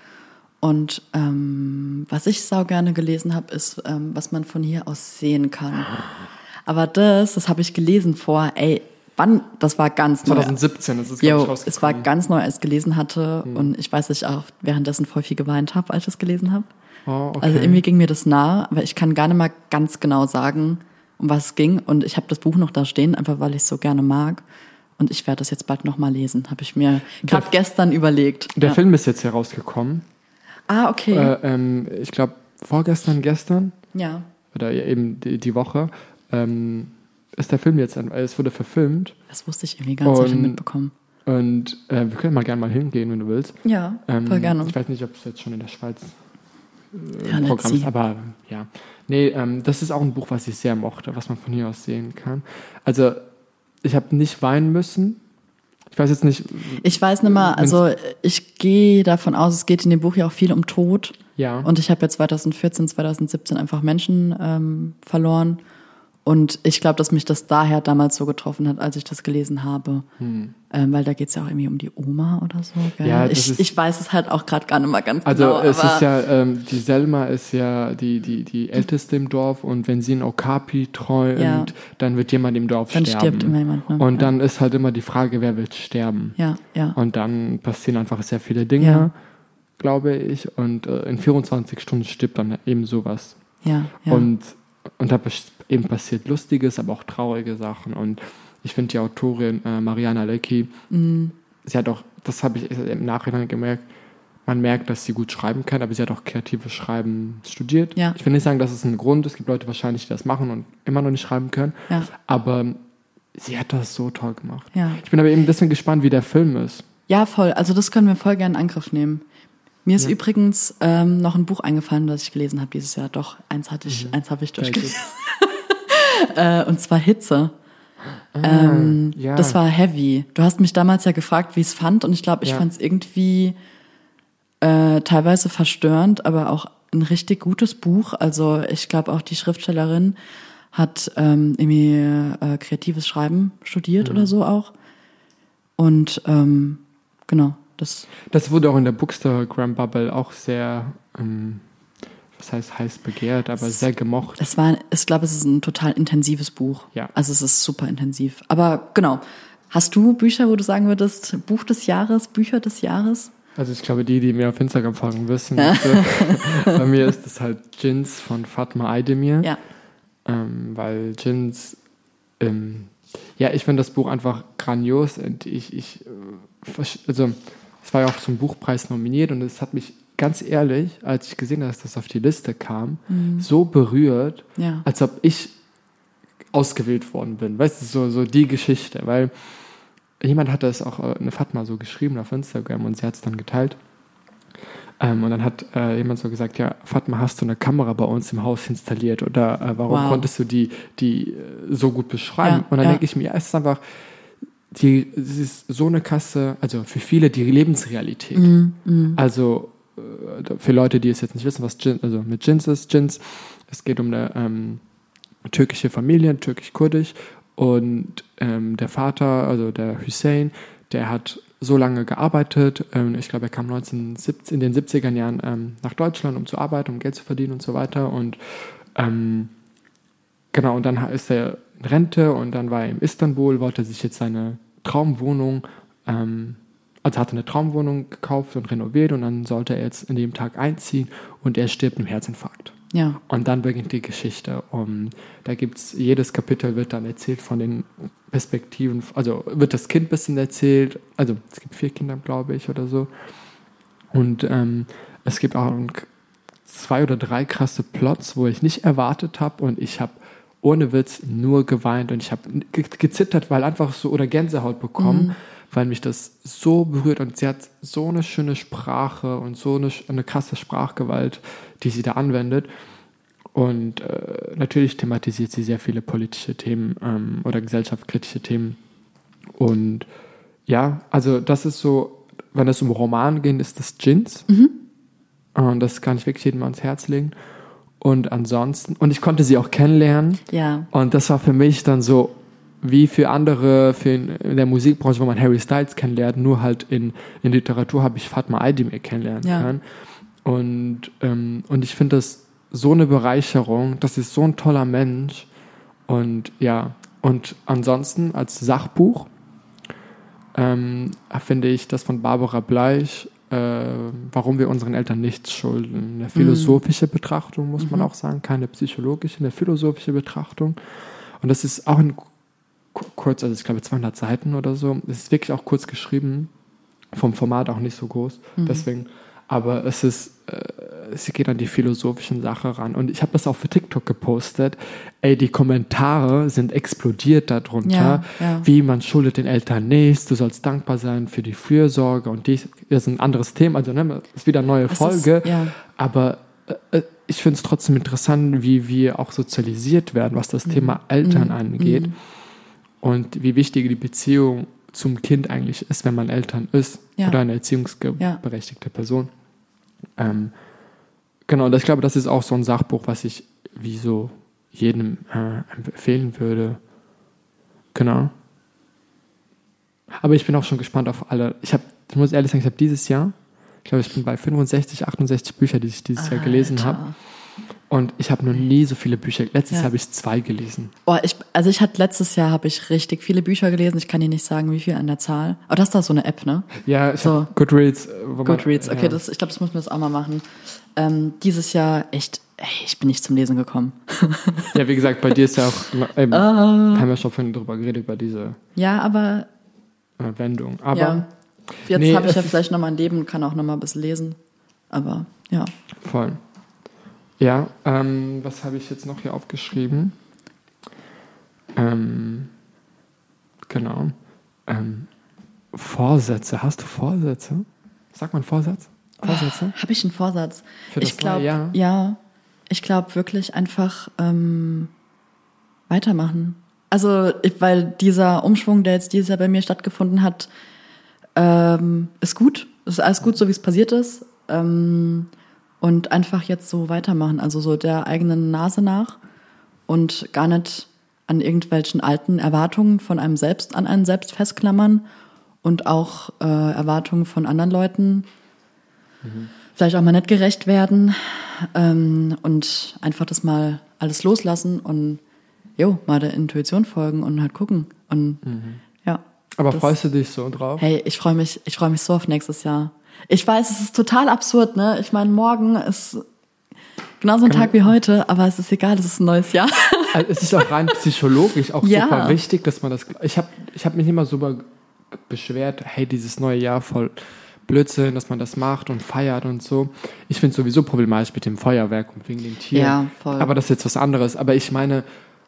Und ähm, was ich sau gerne gelesen habe, ist, ähm, was man von hier aus sehen kann. Aber das, das habe ich gelesen vor, ey, wann, das war ganz neu. 2017 ist es, glaube ich, rausgekommen. es war ganz neu, als ich gelesen hatte. Hm. Und ich weiß, dass ich auch währenddessen voll viel geweint habe, als ich es gelesen habe. Oh, okay. Also irgendwie ging mir das nahe, aber ich kann gar nicht mal ganz genau sagen, um was es ging. Und ich habe das Buch noch da stehen, einfach weil ich es so gerne mag. Und ich werde das jetzt bald nochmal lesen, habe ich mir gerade gestern überlegt. Der ja. Film ist jetzt herausgekommen. Ah, okay. Äh, ähm, ich glaube, vorgestern, gestern ja. oder eben die, die Woche ähm, ist der Film jetzt, es wurde verfilmt. Das wusste ich irgendwie gar nicht, Und- mitbekommen. Und äh, wir können mal gerne mal hingehen, wenn du willst. Ja, Ähm, voll gerne. Ich weiß nicht, ob es jetzt schon in der Schweiz Ja, ein let's Programm see. ist, aber ja. Nee, ähm, das ist auch ein Buch, was ich sehr mochte, was man von hier aus sehen kann. Also ich habe nicht weinen müssen. Ich weiß jetzt nicht. Ich weiß nicht mal, also ich gehe davon aus, es geht in dem Buch ja auch viel um Tod. Ja. Und ich habe ja 2014, 2017 einfach Menschen ähm, verloren. Und ich glaube, dass mich das daher damals so getroffen hat, als ich das gelesen habe. Ähm, weil da geht es ja auch irgendwie um die Oma oder so. Gell? Hm. Ja, ich, ist- ich weiß es halt auch gerade gar nicht mal ganz Also genau. es aber ist ja, ähm, die Selma ist ja die, die, die älteste im Dorf und wenn sie ein Okapi träumt, Ja. dann wird jemand im Dorf Dann sterben. stirbt immer jemand, ne? Und Ja. dann ist halt immer die Frage, wer wird sterben. ja, ja. Und dann passieren einfach sehr viele Dinge, Ja. glaube ich. Und äh, in 24 Stunden stirbt dann eben sowas. ja, ja. Und, und da eben passiert Lustiges, aber auch traurige Sachen. Und ich finde die Autorin äh, Mariana Lecki, Mhm. sie hat auch, das habe ich im Nachhinein gemerkt, man merkt, dass sie gut schreiben kann, aber sie hat auch kreatives Schreiben studiert. Ja. Ich will nicht sagen, das ist ein Grund. Es gibt Leute wahrscheinlich, die das machen und immer noch nicht schreiben können. Ja. Aber sie hat das so toll gemacht. Ja. Ich bin aber eben ein bisschen gespannt, wie der Film ist. Ja, voll. Also das können wir voll gerne in Angriff nehmen. Mir ist übrigens ähm, noch ein Buch eingefallen, das ich gelesen habe dieses Jahr. Doch, eins hatte ich, eins habe ich durchgelesen. äh, und zwar Hitze. ähm, Ah, ja. Das war heavy. Du hast mich damals ja gefragt, wie ich es fand, und ich glaube, ich Ja. fand es irgendwie äh, teilweise verstörend, aber auch ein richtig gutes Buch. Also ich glaube auch die Schriftstellerin hat ähm, irgendwie äh, kreatives Schreiben studiert Mhm. oder so auch. Und ähm, genau, das Das wurde auch in der Bookstagram Bubble auch sehr, ähm, was heißt heiß begehrt, aber sehr gemocht. Es war, ich glaube, es ist ein total intensives Buch. Ja. Also es ist super intensiv. Aber genau. Hast du Bücher, wo du sagen würdest, Buch des Jahres, Bücher des Jahres? Also ich glaube, die, die mir auf Instagram folgen, wissen. äh, bei mir ist es halt Jins von Fatma Aydemir. Ja. Ähm, weil Jins, ähm, ja, ich finde das Buch einfach grandios und ich, ich, äh, also es war ja auch zum Buchpreis nominiert und es hat mich ganz ehrlich, als ich gesehen habe, dass das auf die Liste kam, so berührt, Ja. als ob ich ausgewählt worden bin. Weißt du, so, so die Geschichte, weil jemand hat das auch, äh, eine Fatma so geschrieben auf Instagram und sie hat es dann geteilt. Ähm, und dann hat äh, jemand so gesagt, ja, Fatma, hast du eine Kamera bei uns im Haus installiert oder äh, warum Wow. konntest du die, die äh, so gut beschreiben? Ja, und dann ja. denke ich mir, ja, es ist einfach, die, es ist so eine Kasse, also für viele die Lebensrealität. Mhm, Also äh, für Leute, die es jetzt nicht wissen, was Jin, also mit Jins ist, Jins, es geht um eine ähm, türkische Familie, türkisch-kurdisch. Und ähm, der Vater, also der Hussein, der hat so lange gearbeitet, ähm, ich glaube, er kam 1970, in den 70er Jahren ähm, nach Deutschland, um zu arbeiten, um Geld zu verdienen und so weiter. Und ähm, Genau, und dann ist er in Rente und dann war er in Istanbul, wollte sich jetzt seine Traumwohnung, ähm, also hatte eine Traumwohnung gekauft und renoviert und dann sollte er jetzt in dem Tag einziehen und er stirbt im Herzinfarkt. Ja. Und dann beginnt die Geschichte. Und da gibt es, jedes Kapitel wird dann erzählt von den Perspektiven, also wird das Kind ein bisschen erzählt, also es gibt vier Kinder, glaube ich, oder so. Und ähm, es gibt auch zwei oder drei krasse Plots, wo ich nicht erwartet habe und ich habe ohne Witz nur geweint und ich habe ge gezittert, weil einfach so oder Gänsehaut bekommen, weil mich das so berührt und sie hat so eine schöne Sprache und so eine, eine krasse Sprachgewalt, die sie da anwendet. Und äh, natürlich thematisiert sie sehr viele politische Themen ähm, oder gesellschaftskritische Themen. Und ja, also das ist so, wenn es um Roman geht, ist das Jins. Und das kann ich wirklich jedem ans Herz legen. Und ansonsten, und ich konnte sie auch kennenlernen. Ja. Und das war für mich dann so, wie für andere, für in, in der Musikbranche, wo man Harry Styles kennenlernt, nur halt in, in Literatur habe ich Fatma Aydemir kennenlernen Ja. können. Und, ähm, und ich finde das so eine Bereicherung. Das ist so ein toller Mensch. Und ja, und ansonsten als Sachbuch ähm, finde ich das von Barbara Bleich, äh, warum wir unseren Eltern nichts schulden. Eine philosophische Betrachtung, muss man auch sagen, keine psychologische, eine philosophische Betrachtung. Und das ist auch ein kurz, also ich glaube 200 Seiten oder so. Es ist wirklich auch kurz geschrieben, vom Format auch nicht so groß. Deswegen, aber es ist, äh, sie geht an die philosophischen Sache ran. Und ich habe das auch für TikTok gepostet. Ey, die Kommentare sind explodiert darunter. Ja, ja. Wie man schuldet den Eltern nichts, du sollst dankbar sein für die Fürsorge und dies das ist ein anderes Thema. Also, ne, das ist wieder eine neue Es Folge. ist- ja. Aber äh, ich finde es trotzdem interessant, wie wir auch sozialisiert werden, was das Thema Eltern angeht. Und wie wichtig die Beziehung zum Kind eigentlich ist, wenn man Eltern ist Ja. oder eine erziehungsberechtigte Person. Ähm, genau, und ich glaube, das ist auch so ein Sachbuch, was ich wie so jedem äh, empfehlen würde. Genau. Aber ich bin auch schon gespannt auf alle. Ich habe, ich muss ehrlich sagen, ich habe dieses Jahr, ich glaube, ich bin bei 65, 68 Bücher, die ich dieses Jahr gelesen habe. Und ich habe noch nie so viele Bücher. Letztes Ja. Jahr habe ich zwei gelesen. Oh, ich, also ich hatte letztes Jahr habe ich richtig viele Bücher gelesen. Ich kann dir nicht sagen, wie viel an der Zahl. Aber das ist da so eine App, ne? Ja, ich So. Goodreads. äh, Wo man- Goodreads. Okay, ja. das, ich glaube, das müssen wir jetzt auch mal machen. Ähm, dieses Jahr echt, ey, ich bin nicht zum Lesen gekommen. Ja, wie gesagt, bei dir ist ja auch, eben, Ah. haben wir schon vorhin drüber geredet, über diese Ja, aber äh, Wendung. Aber ja, jetzt Nee, habe ich ja vielleicht noch mal ein Leben und kann auch noch mal ein bisschen lesen. Aber ja, voll. Ja, ähm, was habe ich jetzt noch hier aufgeschrieben? Ähm, genau. Ähm, Vorsätze. Hast du Vorsätze? Sagt man Vorsatz? Vorsätze? habe ich einen Vorsatz? Für ich glaube, ja, ich glaube wirklich einfach ähm, weitermachen. Also, ich, weil dieser Umschwung, der jetzt dieses Jahr bei mir stattgefunden hat, ähm, ist gut. Ist alles gut, so wie es passiert ist. Ähm, und einfach jetzt so weitermachen. Also so der eigenen Nase nach und gar nicht an irgendwelchen alten Erwartungen von einem selbst an einen selbst festklammern und auch äh, Erwartungen von anderen Leuten vielleicht auch mal nicht gerecht werden ähm, und einfach das mal alles loslassen und jo, mal der Intuition folgen und halt gucken. Und ja. Aber freust du dich so drauf? Hey, ich freue mich, ich freue mich so auf nächstes Jahr. Ich weiß, es ist total absurd, ne? Ich meine, morgen ist genauso ein Tag wie heute, aber es ist egal, es ist ein neues Jahr. Also es ist auch rein psychologisch auch Ja. super wichtig, dass man das. Ich habe ich hab mich immer so über beschwert, hey, dieses neue Jahr voll Blödsinn, dass man das macht und feiert und so. Ich finde es sowieso problematisch mit dem Feuerwerk und wegen den Tieren. Ja, voll. Aber das ist jetzt was anderes. Aber ich meine,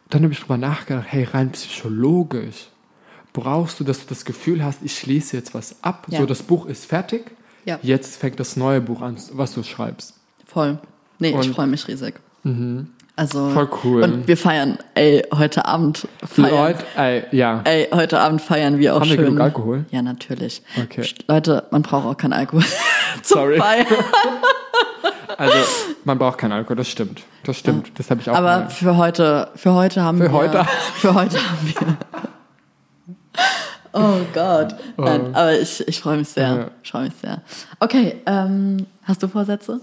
dann habe ich drüber nachgedacht, hey, rein psychologisch brauchst du, dass du das Gefühl hast, ich schließe jetzt was ab. Ja. So, das Buch ist fertig. Ja. Jetzt fängt das neue Buch an, was du schreibst. Voll. Nee, ich Und- Mhm. freue mich riesig. Also, Voll cool. Und wir feiern, ey, heute Abend feiern. Leute, ey, ja. Ey, heute Abend feiern wir auch Haben wir schön. genug Alkohol? Ja, natürlich. Okay. Psst, Leute, man braucht auch keinen Alkohol. Zum Sorry. Feiern. Also, man braucht keinen Alkohol, das stimmt. Das stimmt. Das habe ich auch Aber für heute, für heute haben Für wir. heute? Für heute haben wir. Oh Gott. Nein, aber ich, ich freue mich sehr. Ja. Ich freue mich sehr. Okay, ähm, hast du Vorsätze?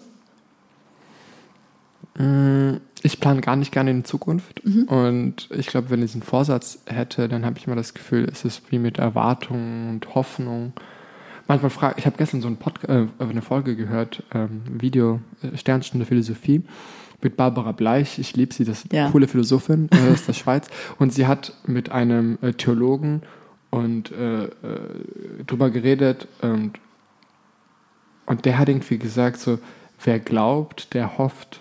Ich plane gar nicht gerne in die Zukunft. Mhm. Und ich glaube, wenn ich einen Vorsatz hätte, dann habe ich immer das Gefühl, es ist wie mit Erwartungen und Hoffnung. Manchmal frage ich habe gestern so ein Podca- äh, eine Folge gehört, ähm, Video äh, Sternstunde Philosophie mit Barbara Bleich. Ich liebe sie, das ist eine Ja. coole Philosophin äh, aus der Schweiz. Und sie hat mit einem äh, Theologen und äh, äh, drüber geredet und und der hat irgendwie gesagt so, wer glaubt, der hofft.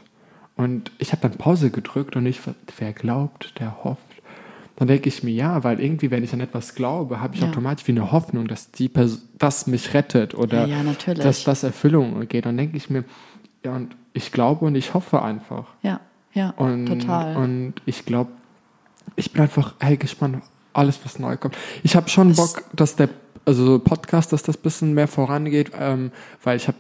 Und ich habe dann Pause gedrückt und ich, wer glaubt, der hofft. Dann denke ich mir, ja, weil irgendwie, wenn ich an etwas glaube, habe ich Ja. automatisch wie eine Hoffnung, dass die Pers das mich rettet oder Ja, ja, dass das Erfüllung geht. Dann denke ich mir, ja, und ich glaube und ich hoffe einfach. Ja, ja, Und, total. Und ich glaube, ich bin einfach hey, gespannt alles, was neu kommt. Ich habe schon Bock, dass der also so Podcast, dass das bisschen mehr vorangeht, ähm, weil ich habe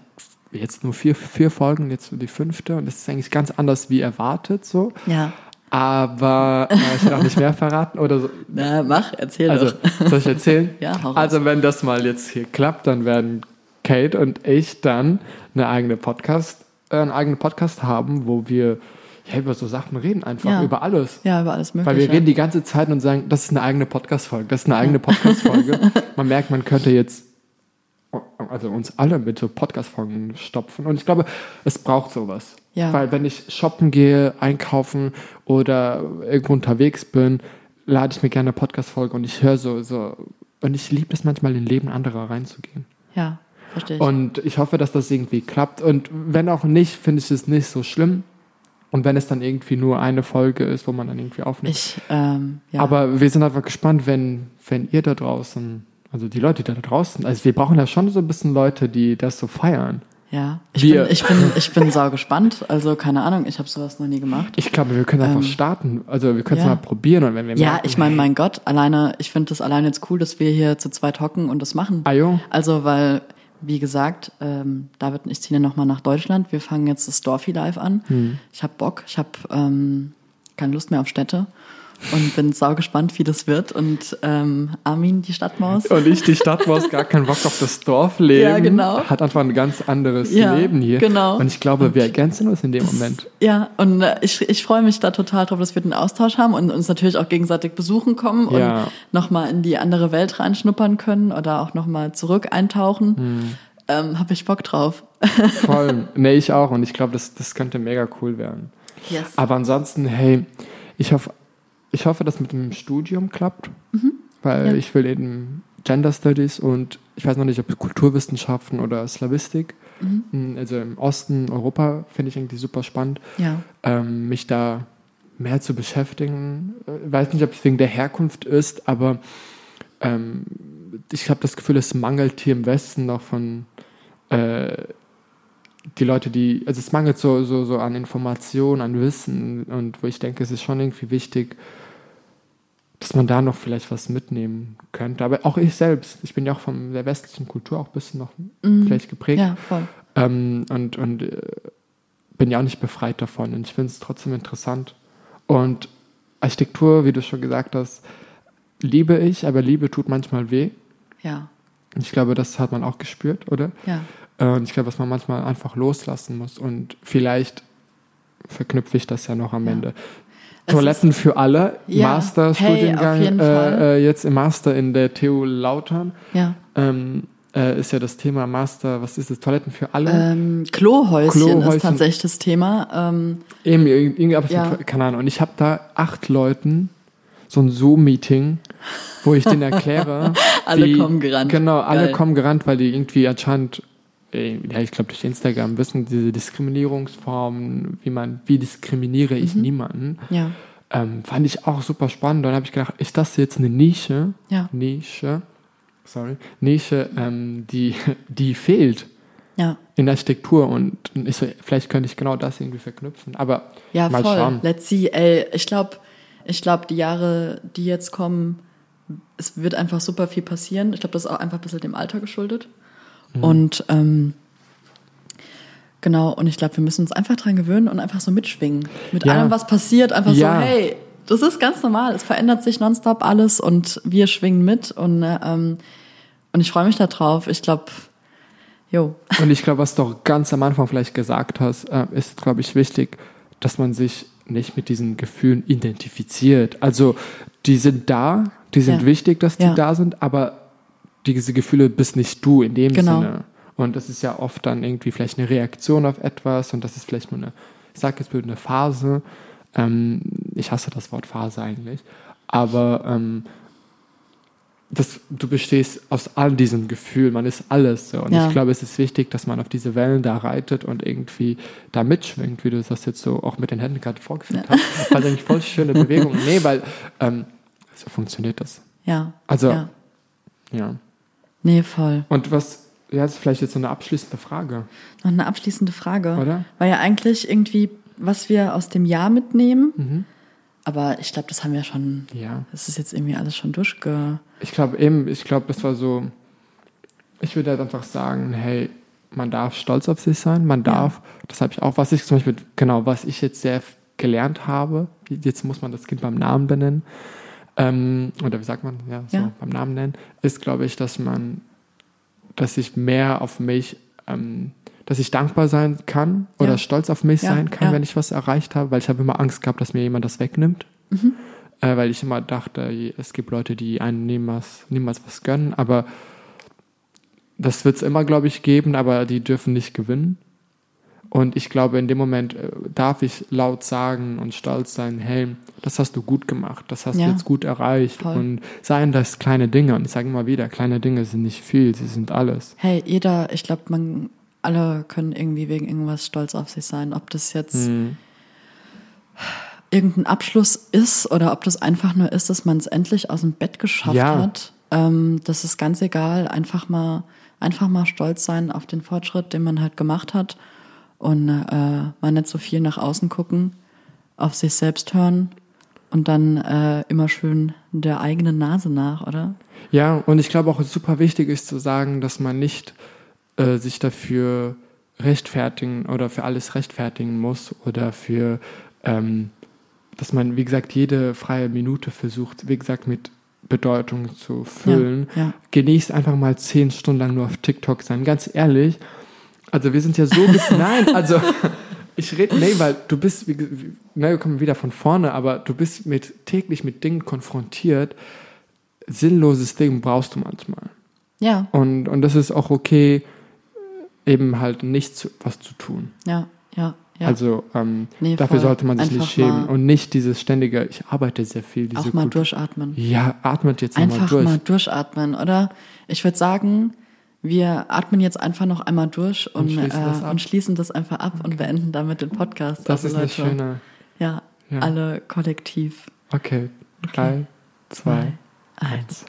jetzt nur vier, vier Folgen, jetzt die fünfte und das ist eigentlich ganz anders wie erwartet so. ja. Aber äh, ich will auch nicht mehr verraten oder so. Na, mach, erzähl Also, doch. soll ich erzählen? Ja, hau. Also, wenn das mal jetzt hier klappt, dann werden Kate und ich dann eine eigene Podcast, äh, einen eigenen Podcast haben, wo wir ja, über so Sachen reden, einfach Ja. über alles. Ja, über alles Mögliche. Weil wir reden die ganze Zeit und sagen, das ist eine eigene Podcast-Folge, das ist eine eigene Podcast-Folge. Man merkt, man könnte jetzt also uns alle mit so Podcast-Folgen stopfen. Und ich glaube, es braucht sowas. Ja. Weil wenn ich shoppen gehe, einkaufen oder irgendwo unterwegs bin, lade ich mir gerne eine Podcast-Folge und ich höre so, so, und ich liebe es manchmal in Leben anderer reinzugehen. Ja, verstehe ich. Und ich hoffe, dass das irgendwie klappt. Und wenn auch nicht, finde ich es nicht so schlimm. Und wenn es dann irgendwie nur eine Folge ist, wo man dann irgendwie aufnimmt. ich, ähm, ja. Aber wir sind einfach gespannt, wenn, wenn ihr da draußen, also die Leute, die da draußen, also wir brauchen ja schon so ein bisschen Leute, die das so feiern. Ja, ich Wir- bin, ich bin, ich bin sau gespannt. Also keine Ahnung, ich habe sowas noch nie gemacht. Ich glaube, wir können einfach starten. Also wir können es Ähm, ja. mal probieren und wenn wir Ja, merken, ich meine, mein Gott, alleine, ich finde das alleine jetzt cool, dass wir hier zu zweit hocken und das machen. Ah, jo. Also, weil, wie gesagt, ähm, David und ich ziehen ja nochmal nach Deutschland. Wir fangen jetzt das Dorfi Live an. Hm. Ich habe Bock, ich habe ähm, keine Lust mehr auf Städte und bin sau gespannt, wie das wird. Und ähm, Armin, die Stadtmaus. Und ich, die Stadtmaus, gar keinen Bock auf das Dorfleben. Ja, genau. Hat einfach ein ganz anderes Ja, Leben hier. genau. Und ich glaube, wir ergänzen uns in dem Moment. Ja, und äh, ich, ich freue mich da total drauf, dass wir den Austausch haben und uns natürlich auch gegenseitig besuchen kommen Ja. und nochmal in die andere Welt reinschnuppern können oder auch nochmal zurück eintauchen. Hm. Ähm, Habe ich Bock drauf. Voll. nee, ich auch. Und ich glaube, das, das könnte mega cool werden. Yes. Aber ansonsten, hey, ich hoffe, ich hoffe, dass mit dem Studium klappt, weil Mhm. Ja. ich will eben Gender Studies und ich weiß noch nicht, ob Kulturwissenschaften oder Slavistik. Mhm. Also im Osten Europa finde ich irgendwie super spannend, Ja. ähm, mich da mehr zu beschäftigen. Ich weiß nicht, ob es wegen der Herkunft ist, aber ähm, ich habe das Gefühl, es mangelt hier im Westen noch von äh, die Leute, die, also es mangelt so, so, so an Informationen, an Wissen und wo ich denke, es ist schon irgendwie wichtig, dass man da noch vielleicht was mitnehmen könnte. Aber auch ich selbst, ich bin ja auch von der westlichen Kultur auch ein bisschen noch vielleicht geprägt Ja, voll. ähm, und, und äh, bin ja auch nicht befreit davon und ich finde es trotzdem interessant. Und Architektur, wie du schon gesagt hast, liebe ich, aber Liebe tut manchmal weh. Ja. Und Ich glaube, das hat man auch gespürt, oder? Ja. Äh, Und ich glaube, dass man manchmal einfach loslassen muss. Und vielleicht verknüpfe ich das ja noch am Ja. Ende. Toiletten für alle, Ja. Masterstudiengang, Hey, äh, äh, jetzt im Master in der TU Lautern. Ja. Ähm, äh, ist ja das Thema Master, was ist das? Toiletten für alle? Ähm, Klohäuschen, Klohäuschen. ist tatsächlich das Thema. Ähm, Eben, irgendwie, aber Ja. keine Ahnung. Und ich habe da acht Leuten so ein Zoom-Meeting, wo ich denen erkläre. Alle wie- kommen gerannt. Genau, alle Geil. kommen gerannt, weil die irgendwie anscheinend, ja, ich glaube durch Instagram wissen, diese Diskriminierungsformen, wie man, wie diskriminiere Mhm. ich niemanden, ja. ähm, fand ich auch super spannend. Dann habe ich gedacht, ist das jetzt eine Nische? Ja. Nische, sorry, Nische, ähm, die, die fehlt Ja. in der Architektur und ich so, vielleicht könnte ich genau das irgendwie verknüpfen. Aber Ja, mal voll. schauen. Let's see. Ey, ich glaube, ich glaube, die Jahre, die jetzt kommen, es wird einfach super viel passieren. Ich glaube, das ist auch einfach ein bisschen dem Alter geschuldet. Mhm. Und ähm, genau, und ich glaube, wir müssen uns einfach dran gewöhnen und einfach so mitschwingen. Mit Ja. allem, was passiert, einfach Ja. so, hey, das ist ganz normal. Es verändert sich nonstop alles und wir schwingen mit und, äh, ähm, und ich freue mich da drauf. Ich glaube, jo. Und ich glaube, was du auch ganz am Anfang vielleicht gesagt hast, äh, ist, glaube ich, wichtig, dass man sich nicht mit diesen Gefühlen identifiziert. Also die sind da, die sind Ja. wichtig, dass die Ja. da sind, aber diese Gefühle bist nicht du in dem Genau. Sinne. Und das ist ja oft dann irgendwie vielleicht eine Reaktion auf etwas und das ist vielleicht nur eine, ich sag jetzt blöd, eine Phase. Ähm, ich hasse das Wort Phase eigentlich. Aber ähm, das, du bestehst aus all diesen Gefühlen, man ist alles so. Und Ja. ich glaube, es ist wichtig, dass man auf diese Wellen da reitet und irgendwie da mitschwingt, wie du das jetzt so auch mit den Händen gerade vorgeführt hast. Weil eigentlich voll schöne Bewegung. Nee, weil ähm, so funktioniert das. Ja. Also- Ja. Ja. Nee, voll. Und was, ja, das ist vielleicht jetzt so eine abschließende Frage, Noch eine abschließende Frage. oder? War ja eigentlich irgendwie, was wir aus dem Jahr mitnehmen. Mhm. Aber ich glaube, das haben wir schon, Ja. das ist jetzt irgendwie alles schon durchge... Ich glaube eben, ich glaube, das war so, ich würde halt einfach sagen, hey, man darf stolz auf sich sein, man darf, das habe ich auch, was ich zum Beispiel, genau, was ich jetzt sehr gelernt habe, jetzt muss man das Kind beim Namen benennen, ähm, oder wie sagt man, ja, so Ja. beim Namen nennen, ist, glaube ich, dass man, dass ich mehr auf mich, ähm, dass ich dankbar sein kann oder Ja. stolz auf mich sein kann, wenn ich was erreicht habe, weil ich habe immer Angst gehabt, dass mir jemand das wegnimmt Mhm. äh, weil ich immer dachte, es gibt Leute, die einen niemals, niemals was gönnen, aber das wird es immer, glaube ich, geben, aber die dürfen nicht gewinnen. Und ich glaube, in dem Moment äh, darf ich laut sagen und stolz sein, hey, das hast du gut gemacht, das hast Ja. du jetzt gut erreicht. Voll. Und seien das kleine Dinge. Und ich sage immer wieder, kleine Dinge sind nicht viel, sie sind alles. Hey, jeder, ich glaube, man, alle können irgendwie wegen irgendwas stolz auf sich sein. Ob das jetzt Hm. irgendein Abschluss ist oder ob das einfach nur ist, dass man es endlich aus dem Bett geschafft Ja. hat. Ähm, das ist ganz egal. Einfach mal, einfach mal stolz sein auf den Fortschritt, den man halt gemacht hat und äh, mal nicht so viel nach außen gucken, auf sich selbst hören und dann äh, immer schön der eigenen Nase nach, oder? Ja, und ich glaube auch super wichtig ist zu sagen, dass man nicht äh, sich dafür rechtfertigen oder für alles rechtfertigen muss oder für, ähm, dass man, wie gesagt, jede freie Minute versucht, wie gesagt, mit Bedeutung zu füllen. Ja, ja. Genießt einfach mal zehn Stunden lang nur auf TikTok sein. Ganz ehrlich, also wir sind ja so bis, nein, also ich rede, nee, weil du bist, wie, ne, wir kommen wieder von vorne, aber du bist mit täglich mit Dingen konfrontiert. Sinnloses Ding brauchst du manchmal. Ja, Und, und das ist auch okay, eben halt nichts was zu tun. ja, ja, ja. Also ähm, Nee, dafür sollte man sich Einfach nicht schämen mal- und nicht dieses ständige, ich arbeite sehr viel, diese auch mal Kultur- durchatmen. Ja, atmet jetzt Einfach durch. mal durchatmen, oder? Ich würde sagen, wir atmen jetzt einfach noch einmal durch und, schließen das äh, und schließen das einfach ab und beenden damit den Podcast. das Also, ist Leute, schöner. Ja, Ja. alle kollektiv. Okay, drei, zwei, Eins.